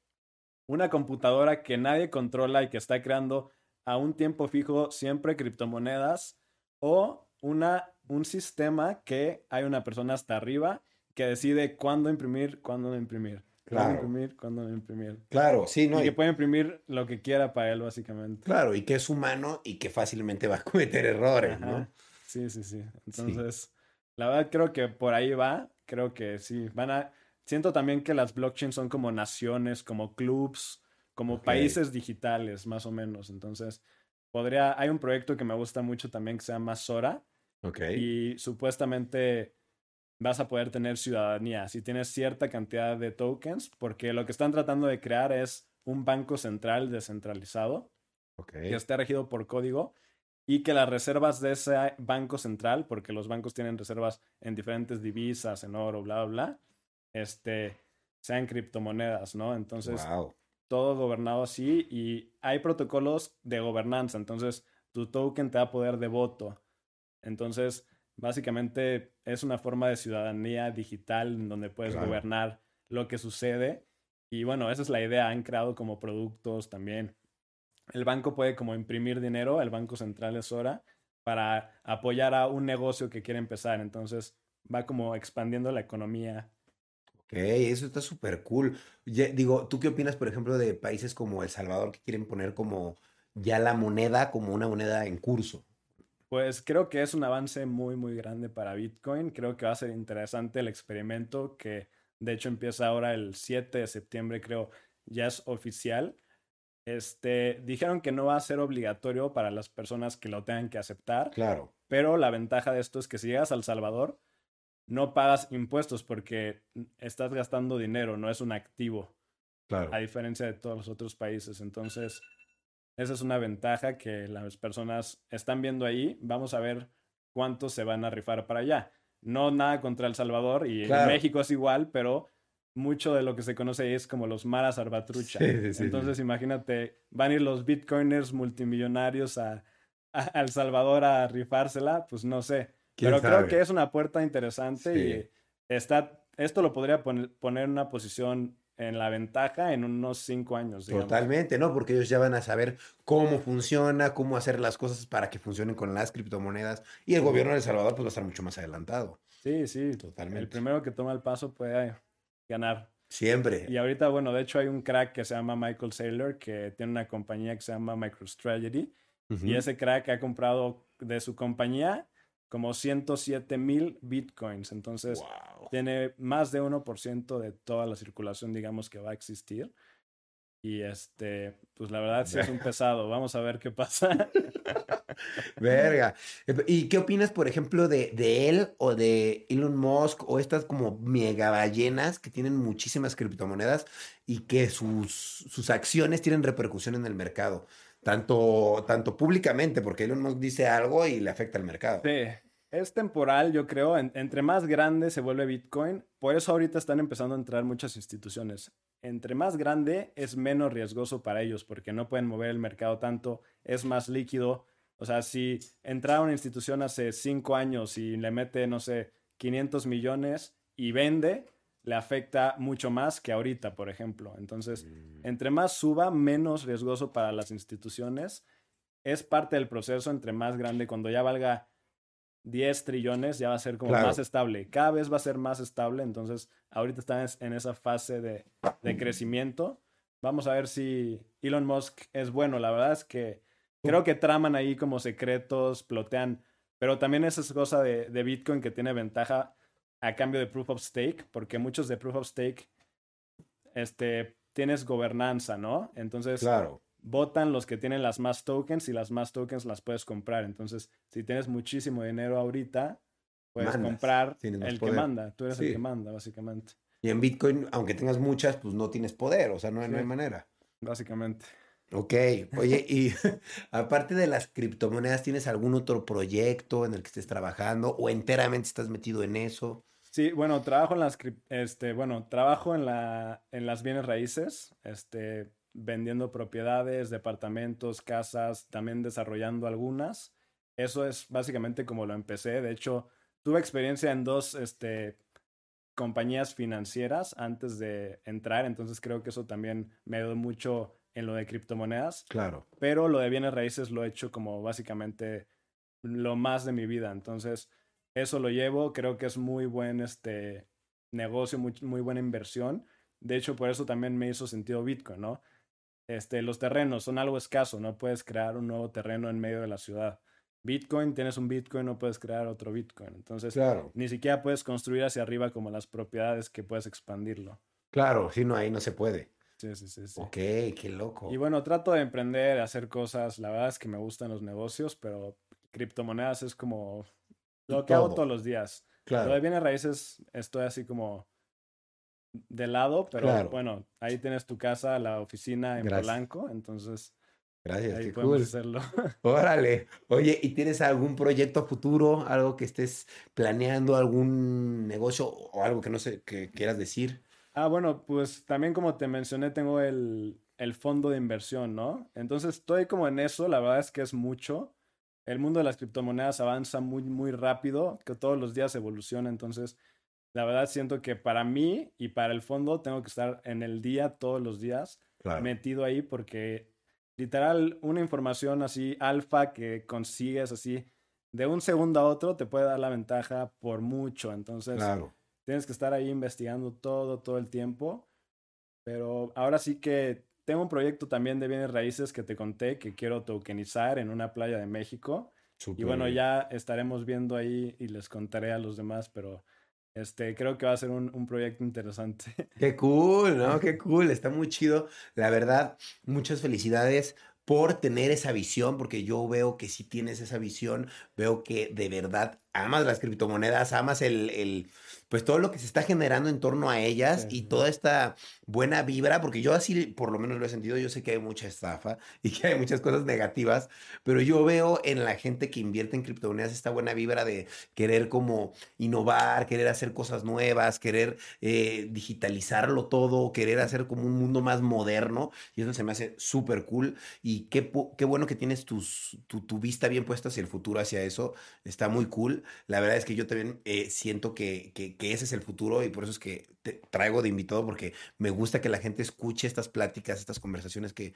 Una computadora que nadie controla y que está creando a un tiempo fijo siempre criptomonedas o una, un sistema que hay una persona hasta arriba que decide cuándo imprimir, cuándo no imprimir. Cuándo Claro. imprimir, cuándo no imprimir. Claro, sí, no. y y- que puede imprimir lo que quiera para él, básicamente. Claro, y que es humano y que fácilmente va a (laughs) cometer errores, Ajá. ¿no? Sí, sí, sí. Entonces, la verdad creo que por ahí va. Creo que sí. Van a. Siento también que las blockchains son como naciones, como clubs, como países digitales, más o menos. Entonces, podría. Hay un proyecto que me gusta mucho también que se llama Sora. Ok. Y supuestamente vas a poder tener ciudadanía si tienes cierta cantidad de tokens, porque lo que están tratando de crear es un banco central descentralizado que esté regido por código y que las reservas de ese banco central, porque los bancos tienen reservas en diferentes divisas, en oro, bla, bla, bla, este, sean criptomonedas, ¿no? Entonces, Wow. todo gobernado así y hay protocolos de gobernanza, entonces tu token te da poder de voto. Entonces, básicamente es una forma de ciudadanía digital en donde puedes gobernar lo que sucede. Y bueno, esa es la idea, han creado como productos también. El banco puede como imprimir dinero, el Banco Central es hora, para apoyar a un negocio que quiere empezar. Entonces va como expandiendo la economía. Ok, eso está súper cool. digo, ¿tú qué opinas, por ejemplo, de países como El Salvador que quieren poner como ya la moneda como una moneda en curso? Pues creo que es un avance muy, muy grande para Bitcoin. Creo que va a ser interesante el experimento que de hecho empieza ahora el 7 de septiembre, creo, ya es oficial. Este, dijeron que no va a ser obligatorio para las personas que lo tengan que aceptar. Claro. Pero la ventaja de esto es que si llegas a El Salvador, no pagas impuestos porque estás gastando dinero, no es un activo. Claro. A diferencia de todos los otros países. Entonces, esa es una ventaja que las personas están viendo ahí. Vamos a ver cuántos se van a rifar para allá. No nada contra El Salvador y México es igual, pero mucho de lo que se conoce ahí es como los maras arbatrucha. Entonces, imagínate, van a ir los bitcoiners multimillonarios a, El Salvador a rifársela, pues no sé. Pero creo que es una puerta interesante y está, esto lo podría poner, poner en una posición en la ventaja en unos cinco años. Totalmente, ¿no? Porque ellos ya van a saber cómo funciona, cómo hacer las cosas para que funcionen con las criptomonedas y el gobierno de El Salvador pues va a estar mucho más adelantado. Sí, sí, totalmente. El primero que toma el paso puede ganar. Siempre. Y ahorita, bueno, de hecho hay un crack que se llama Michael Saylor que tiene una compañía que se llama MicroStrategy y ese crack ha comprado de su compañía como 107 mil bitcoins. Entonces, tiene más de 1% de toda la circulación, digamos, que va a existir. Y este, pues la verdad sí es un pesado. Vamos a ver qué pasa. (laughs) Verga. ¿Y qué opinas, por ejemplo, de, de, él o de Elon Musk o estas como mega ballenas que tienen muchísimas criptomonedas y que sus, sus acciones tienen repercusión en el mercado? Tanto, tanto públicamente, porque Elon Musk dice algo y le afecta al mercado. Sí, es temporal, yo creo. entre más grande se vuelve Bitcoin, por eso ahorita están empezando a entrar muchas instituciones. Entre más grande es menos riesgoso para ellos porque no pueden mover el mercado tanto, es más líquido. O sea, si entra una institución hace cinco años y le mete, no sé, 500 millones y vende, le afecta mucho más que ahorita, por ejemplo. Entonces, mm. entre más suba, menos riesgoso para las instituciones. Es parte del proceso, entre más grande, cuando ya valga 10 trillones ya va a ser como más estable. Cada vez va a ser más estable. Entonces, ahorita están en esa fase de, crecimiento. Vamos a ver si Elon Musk es bueno. La verdad es que creo que traman ahí como secretos, plotean. Pero también esa es cosa de, de Bitcoin que tiene ventaja a cambio de Proof of Stake, porque muchos de Proof of Stake este, tienes gobernanza, ¿no? Entonces, claro votan los que tienen las más tokens y las más tokens las puedes comprar. Entonces, si tienes muchísimo dinero ahorita, puedes comprar el que manda. Tú eres el que manda, básicamente. Y en Bitcoin, aunque tengas muchas, pues no tienes poder, o sea, no, no hay manera. Básicamente. Ok, oye, y (laughs) aparte de las criptomonedas, ¿tienes algún otro proyecto en el que estés trabajando o enteramente estás metido en eso? Sí, bueno, trabajo en las, este, bueno, trabajo en la, en las bienes raíces, este, vendiendo propiedades, departamentos, casas, también desarrollando algunas. Eso es básicamente como lo empecé. De hecho, tuve experiencia en dos este, compañías financieras antes de entrar, entonces creo que eso también me ayudó mucho en lo de criptomonedas. Claro. Pero lo de bienes raíces lo he hecho como básicamente lo más de mi vida. Entonces, eso lo llevo, creo que es muy buen este negocio, muy, muy buena inversión. De hecho, por eso también me hizo sentido Bitcoin, ¿no? este, los terrenos son algo escaso, no puedes crear un nuevo terreno en medio de la ciudad. Bitcoin, tienes un Bitcoin, no puedes crear otro Bitcoin. Entonces, ni siquiera puedes construir hacia arriba como las propiedades que puedes expandirlo. Claro, si no, ahí no se puede. Sí, sí, sí, sí. Ok, qué loco. Y bueno, trato de emprender, hacer cosas. La verdad es que me gustan los negocios, pero criptomonedas es como lo que hago todos los días. Claro. Lo de bienes raíces estoy así como de lado, pero bueno, ahí tienes tu casa, la oficina en Polanco, entonces Gracias, ahí podemos hacerlo. (laughs) Órale. Oye, ¿y tienes algún proyecto futuro, algo que estés planeando, algún negocio o algo que no sé, que quieras decir? Ah, bueno, pues también como te mencioné, tengo el, el fondo de inversión, ¿no? Entonces estoy como en eso, la verdad es que es mucho. El mundo de las criptomonedas avanza muy, muy rápido, que todos los días evoluciona, entonces la verdad siento que para mí y para el fondo tengo que estar en el día todos los días metido ahí porque literal una información así alfa que consigues así de un segundo a otro te puede dar la ventaja por mucho, entonces tienes que estar ahí investigando todo, todo el tiempo. Pero ahora sí que tengo un proyecto también de bienes raíces que te conté que quiero tokenizar en una playa de México. y bueno, ya estaremos viendo ahí y les contaré a los demás, pero este, creo que va a ser un, un, proyecto interesante. (laughs) Qué cool, ¿no? Qué cool, está muy chido. La verdad, muchas felicidades por tener esa visión, porque yo veo que si tienes esa visión, veo que de verdad amas las criptomonedas, amas el, el pues todo lo que se está generando en torno a ellas y toda esta buena vibra, porque yo así por lo menos lo he sentido, yo sé que hay mucha estafa (laughs) y que hay muchas cosas negativas, pero yo veo en la gente que invierte en criptomonedas esta buena vibra de querer como innovar, querer hacer cosas nuevas, querer eh, digitalizarlo todo, querer hacer como un mundo más moderno y eso se me hace súper cool y qué, qué bueno que tienes tus, tu, tu, vista bien puesta hacia el futuro, hacia eso, está muy cool. La verdad es que yo también eh, siento que, que, que ese es el futuro y por eso es que te traigo de invitado porque me gusta que la gente escuche estas pláticas, estas conversaciones que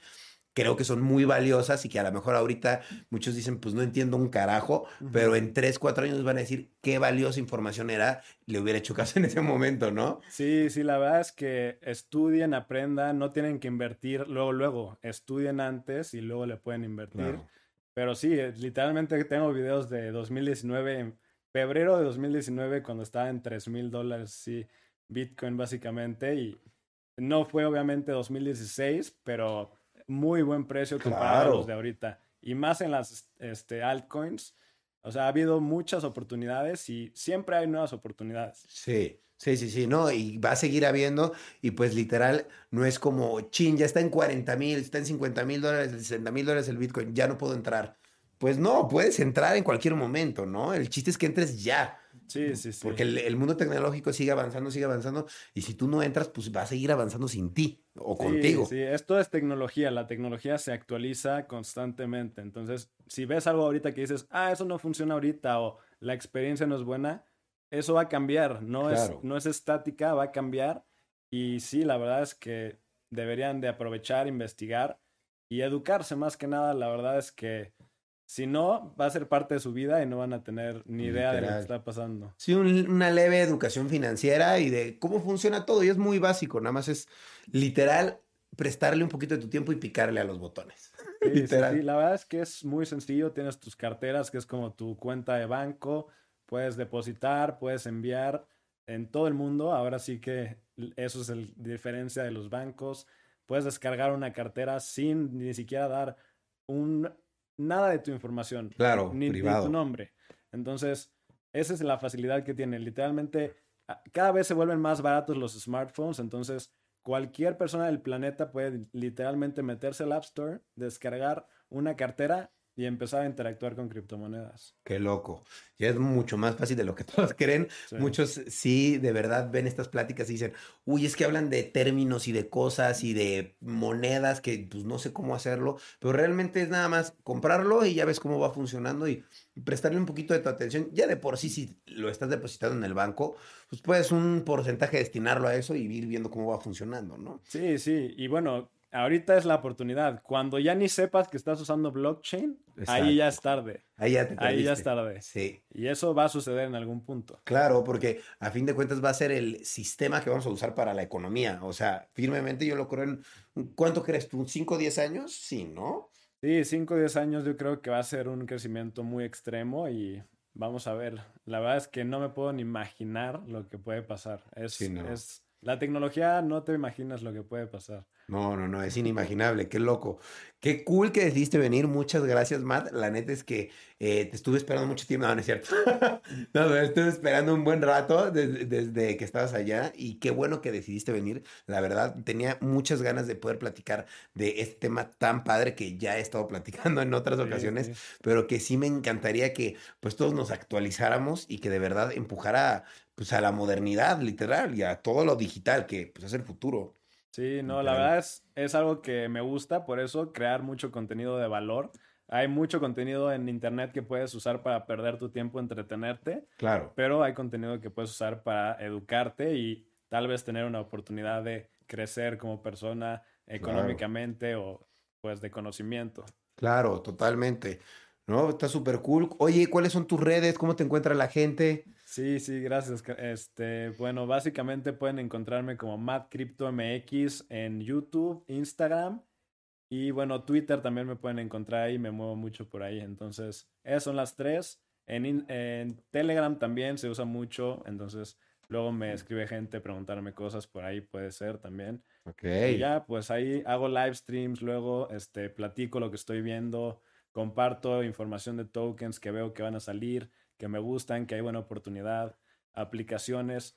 creo que son muy valiosas y que a lo mejor ahorita muchos dicen, pues no entiendo un carajo, pero en tres, cuatro años van a decir qué valiosa información era, le hubiera hecho caso en ese momento, ¿no? Sí, sí, la verdad es que estudien, aprendan, no tienen que invertir luego, luego, estudien antes y luego le pueden invertir. Pero sí, eh, literalmente tengo videos de 2019, febrero de 2019, cuando estaba en 3 mil dólares, sí, Bitcoin básicamente, y no fue obviamente 2016, pero muy buen precio comparado a los de ahorita. Y más en las este, altcoins. O sea, ha habido muchas oportunidades y siempre hay nuevas oportunidades. Sí, sí, sí, sí, no, y va a seguir habiendo, y pues literal, no es como, chin, ya está en 40 mil, está en 50 mil dólares, 60 mil dólares el Bitcoin, ya no puedo entrar. Pues no, puedes entrar en cualquier momento, ¿no? El chiste es que entres ya. Sí, sí, sí. Porque el, mundo tecnológico sigue avanzando, sigue avanzando, y si tú no entras, pues va a seguir avanzando sin ti o contigo. Sí, esto es tecnología, la tecnología se actualiza constantemente. Entonces, si ves algo ahorita que dices, ah, eso no funciona ahorita o la experiencia no es buena, eso va a cambiar, no, es, no es estática, va a cambiar. Y sí, la verdad es que deberían de aprovechar, investigar y educarse más que nada. La verdad es que si no, va a ser parte de su vida y no van a tener ni idea de lo que está pasando. Sí, una leve educación financiera y de cómo funciona todo. Y es muy básico, nada más es literal prestarle un poquito de tu tiempo y picarle a los botones. (laughs) Sí, sí, la verdad es que es muy sencillo. Tienes tus carteras, que es como tu cuenta de banco. Puedes depositar, puedes enviar en todo el mundo. Ahora sí que eso es la diferencia de los bancos. Puedes descargar una cartera sin ni siquiera dar un nada de tu información. Claro, ni, privado. tu nombre. Entonces, esa es la facilidad que tiene. Literalmente, cada vez se vuelven más baratos los smartphones. Entonces, cualquier persona del planeta puede literalmente meterse al App Store, descargar una cartera y empezar a interactuar con criptomonedas. Qué loco. Ya es mucho más fácil de lo que (laughs) todos creen. Muchos sí, de verdad, ven estas pláticas y dicen, uy, es que hablan de términos y de cosas y de monedas que pues no sé cómo hacerlo, pero realmente es nada más comprarlo y ya ves cómo va funcionando y prestarle un poquito de tu atención. Ya de por sí, si lo estás depositando en el banco, pues puedes un porcentaje destinarlo a eso y ir viendo cómo va funcionando, ¿no? Sí, sí. Y bueno, ahorita es la oportunidad. Cuando ya ni sepas que estás usando blockchain, ahí ya es tarde. Ahí ya te Ahí ya es tarde. Sí. Y eso va a suceder en algún punto. Claro, porque a fin de cuentas va a ser el sistema que vamos a usar para la economía. O sea, firmemente yo lo creo en... ¿Cuánto crees tú? ¿5 o 10 años? Sí, ¿no? Sí, 5 o 10 años yo creo que va a ser un crecimiento muy extremo y vamos a ver. La verdad es que no me puedo ni imaginar lo que puede pasar. Es, es la tecnología no te imaginas lo que puede pasar. No, no, no, es inimaginable, qué loco. Qué cool que decidiste venir, muchas gracias, Matt. La neta es que eh, te estuve esperando mucho tiempo, no, no es cierto. (laughs) no, estuve esperando un buen rato desde, desde, que estabas allá y qué bueno que decidiste venir. La verdad, tenía muchas ganas de poder platicar de este tema tan padre que ya he estado platicando en otras ocasiones, pero que sí me encantaría que pues todos nos actualizáramos y que de verdad empujara pues a la modernidad literal y a todo lo digital que pues es el futuro. Sí, no, la verdad es, es algo que me gusta, por eso crear mucho contenido de valor. Hay mucho contenido en internet que puedes usar para perder tu tiempo, entretenerte. Claro. Pero hay contenido que puedes usar para educarte y tal vez tener una oportunidad de crecer como persona económicamente o pues de conocimiento. Claro, totalmente. No, está súper cool. Oye, ¿cuáles son tus redes? ¿Cómo te encuentra la gente? Sí, sí, gracias. Este, bueno, básicamente pueden encontrarme como MattCryptoMX en YouTube, Instagram y bueno, Twitter también me pueden encontrar ahí, me muevo mucho por ahí. Entonces, esas son las tres. En, en Telegram también se usa mucho, entonces luego me escribe gente preguntarme cosas por ahí, puede ser también. Ok. Y ya, pues ahí hago live streams, luego este, platico lo que estoy viendo, comparto información de tokens que veo que van a salir, que me gustan, que hay buena oportunidad, aplicaciones.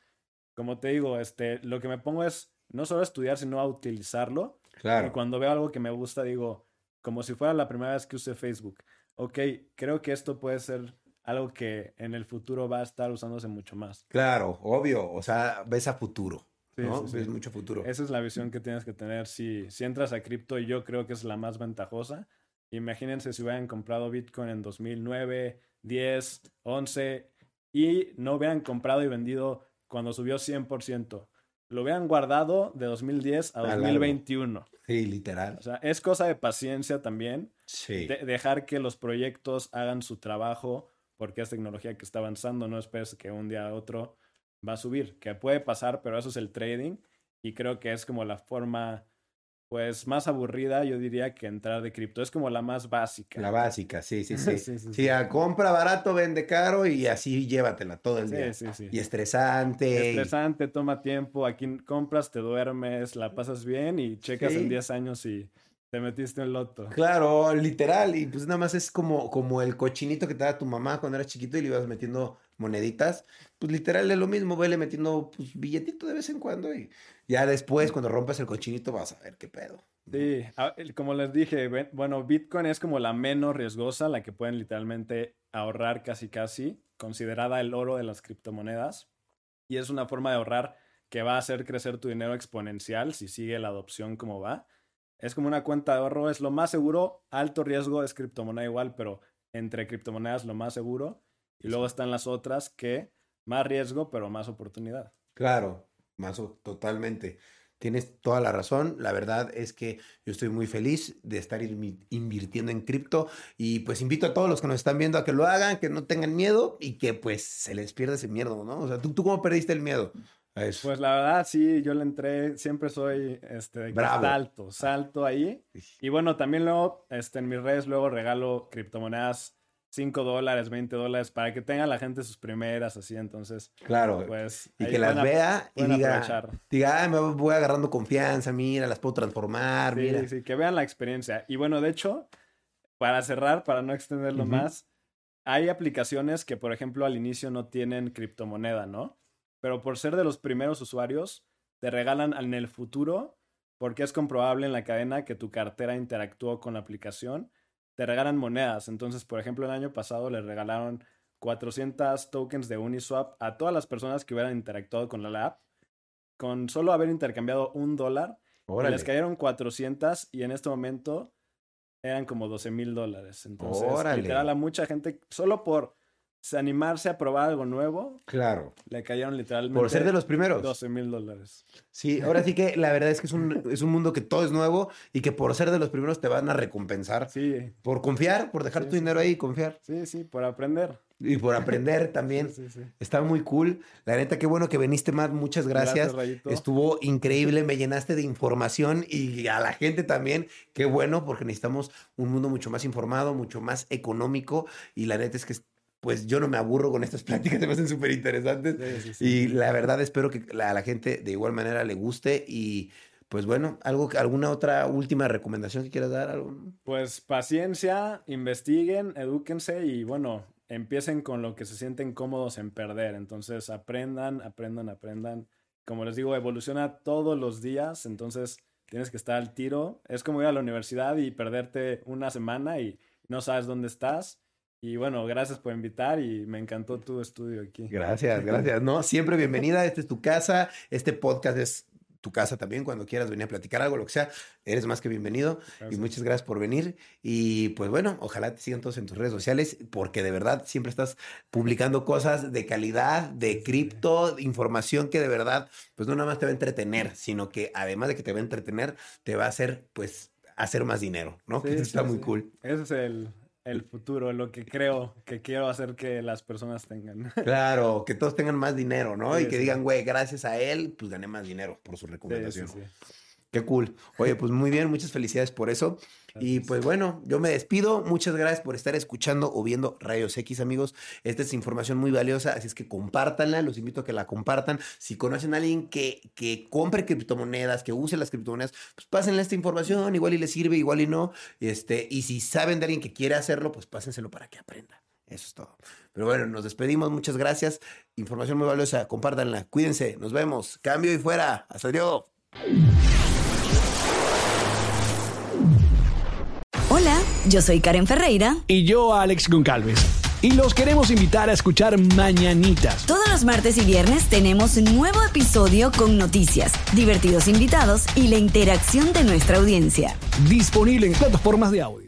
Como te digo, este, lo que me pongo es no solo a estudiar, sino a utilizarlo. Claro. Y cuando veo algo que me gusta, digo, como si fuera la primera vez que use Facebook, ok, creo que esto puede ser algo que en el futuro va a estar usándose mucho más. Claro, obvio. O sea, ves a futuro. Sí, ¿no? sí, sí. Ves mucho futuro. Esa es la visión que tienes que tener. Si, si entras a cripto, y yo creo que es la más ventajosa. Imagínense si hubieran comprado Bitcoin en 2009, 10, 11 y no hubieran comprado y vendido cuando subió 100%. Lo hubieran guardado de 2010 a A largo. 2021. Sí, literal. O sea, es cosa de paciencia también. Sí. de- dejar que los proyectos hagan su trabajo porque es tecnología que está avanzando. No esperes que un día a otro va a subir, que puede pasar, pero eso es el trading y creo que es como la forma pues más aburrida, yo diría, que entrar de cripto. Es como la más básica. La básica, sí, sí, (laughs) sí. Sí, sí, Sí, a compra barato, vende caro y así llévatela todo el día. Sí, sí, sí. Y estresante. Estresante, toma tiempo. Aquí compras, te duermes, la pasas bien y checas en 10 años si te metiste en loto. Claro, literal. Y pues nada más es como, como el cochinito que te da tu mamá cuando eras chiquito y le ibas metiendo moneditas. Pues literal es lo mismo, vele metiendo pues, billetito de vez en cuando y ya después cuando rompes el cochinito vas a ver qué pedo. Sí, como les dije, bueno, Bitcoin es como la menos riesgosa, la que pueden literalmente ahorrar casi casi, considerada el oro de las criptomonedas. Y es una forma de ahorrar que va a hacer crecer tu dinero exponencial si sigue la adopción como va. Es como una cuenta de ahorro, es lo más seguro, alto riesgo es criptomoneda igual, pero entre criptomonedas lo más seguro. Y luego están las otras que más riesgo, pero más oportunidad. Claro, Mazo, totalmente. Tienes toda la razón. La verdad es que yo estoy muy feliz de estar invi- invirtiendo en cripto y pues invito a todos los que nos están viendo a que lo hagan, que no tengan miedo y que pues se les pierda ese miedo, ¿no? O sea, ¿tú, tú cómo perdiste el miedo a eso? Pues la verdad, sí, yo le entré, siempre soy este, Bravo. salto, salto ahí. Y bueno, también luego, este, en mis redes luego regalo criptomonedas 5 dólares, 20 dólares, para que tenga la gente sus primeras, así, entonces, claro. pues... y que las vea y diga, aprovechar. diga, "Ay, me voy agarrando confianza, mira, las puedo transformar, Sí, mira. sí, que vean la experiencia. Y bueno, de hecho, para cerrar, para no extenderlo Ujú. más, hay aplicaciones que, por ejemplo, al inicio no tienen criptomoneda, ¿no? Pero por ser de los primeros usuarios, te regalan en el futuro, porque es comprobable en la cadena que tu cartera interactuó con la aplicación, te regalan monedas. Entonces, por ejemplo, el año pasado le regalaron 400 tokens de Uniswap a todas las personas que hubieran interactuado con la app, con solo haber intercambiado un dólar. y Órale. Les cayeron 400 y en este momento eran como 12 mil dólares. Entonces, Órale. literal, a mucha gente, solo por animarse a probar algo nuevo, Claro. le cayeron literalmente Por ser de los primeros. 12 mil dólares. Sí, ahora sí que la verdad es que es un, es un mundo que todo es nuevo y que por ser de los primeros te van a recompensar. Sí, Por confiar, por dejar Sí, tu sí, dinero ahí y confiar. sí, sí, por aprender. Y por aprender también. (laughs) Sí, sí, sí. Está muy cool. La neta, qué bueno que viniste, Matt. Muchas gracias. Rayito. Estuvo increíble, me llenaste de información y a la gente también. Qué bueno, porque necesitamos un mundo mucho más informado, mucho más económico. Y la neta es que, pues yo no me aburro con estas (laughs) pláticas, se me hacen súper interesantes. Sí, sí, sí. Y la verdad espero que la- a la gente de igual manera le guste. Y pues bueno, algo, ¿alguna otra última recomendación que quieras dar? ¿Algo? Pues paciencia, investiguen, edúquense y bueno, empiecen con lo que se sienten cómodos en perder. Entonces aprendan, aprendan, aprendan. Como les digo, evoluciona todos los días, entonces tienes que estar al tiro. Es como ir a la universidad y perderte una semana y no sabes dónde estás. Y bueno, gracias por invitar y me encantó tu estudio aquí. Gracias, (laughs) gracias. No, siempre bienvenida. Esta es tu casa. Este podcast es tu casa también, cuando quieras venir a platicar algo, lo que sea, eres más que bienvenido. Y muchas gracias por venir. Y pues bueno, ojalá te sigan todos en tus redes sociales, porque de verdad siempre estás publicando cosas de calidad, de cripto, información que de verdad, pues no nada más te va a entretener, sino que además de que te va a entretener, te va a hacer, pues, hacer más dinero, ¿no? Sí, que está muy sí. cool. Ese es el, el futuro, lo que creo que quiero hacer que las personas tengan. (laughs) Claro, que todos tengan más dinero, ¿no? Sí, y que sí. digan, güey, gracias a él, pues gané más dinero por su recomendación. sí, sí. Qué cool. Oye, pues muy bien, muchas felicidades por eso. Y pues bueno, yo me despido. Muchas gracias por estar escuchando o viendo Rayos X, amigos. Esta es información muy valiosa, así es que compártanla. Los invito a que la compartan. Si conocen a alguien que, que compre criptomonedas, que use las criptomonedas, pues pásenle esta información. Igual y les sirve, igual y no. Este, y si saben de alguien que quiere hacerlo, pues pásenselo para que aprenda. Eso es todo. Pero bueno, nos despedimos. Muchas gracias. Información muy valiosa. Compártanla. Cuídense. Nos vemos. Cambio y fuera. Hasta luego. Yo soy Karen Ferreira. y yo Alex Goncalves. Y los queremos invitar a escuchar Mañanitas. Todos los martes y viernes tenemos un nuevo episodio con noticias, divertidos invitados y la interacción de nuestra audiencia. Disponible en plataformas de audio.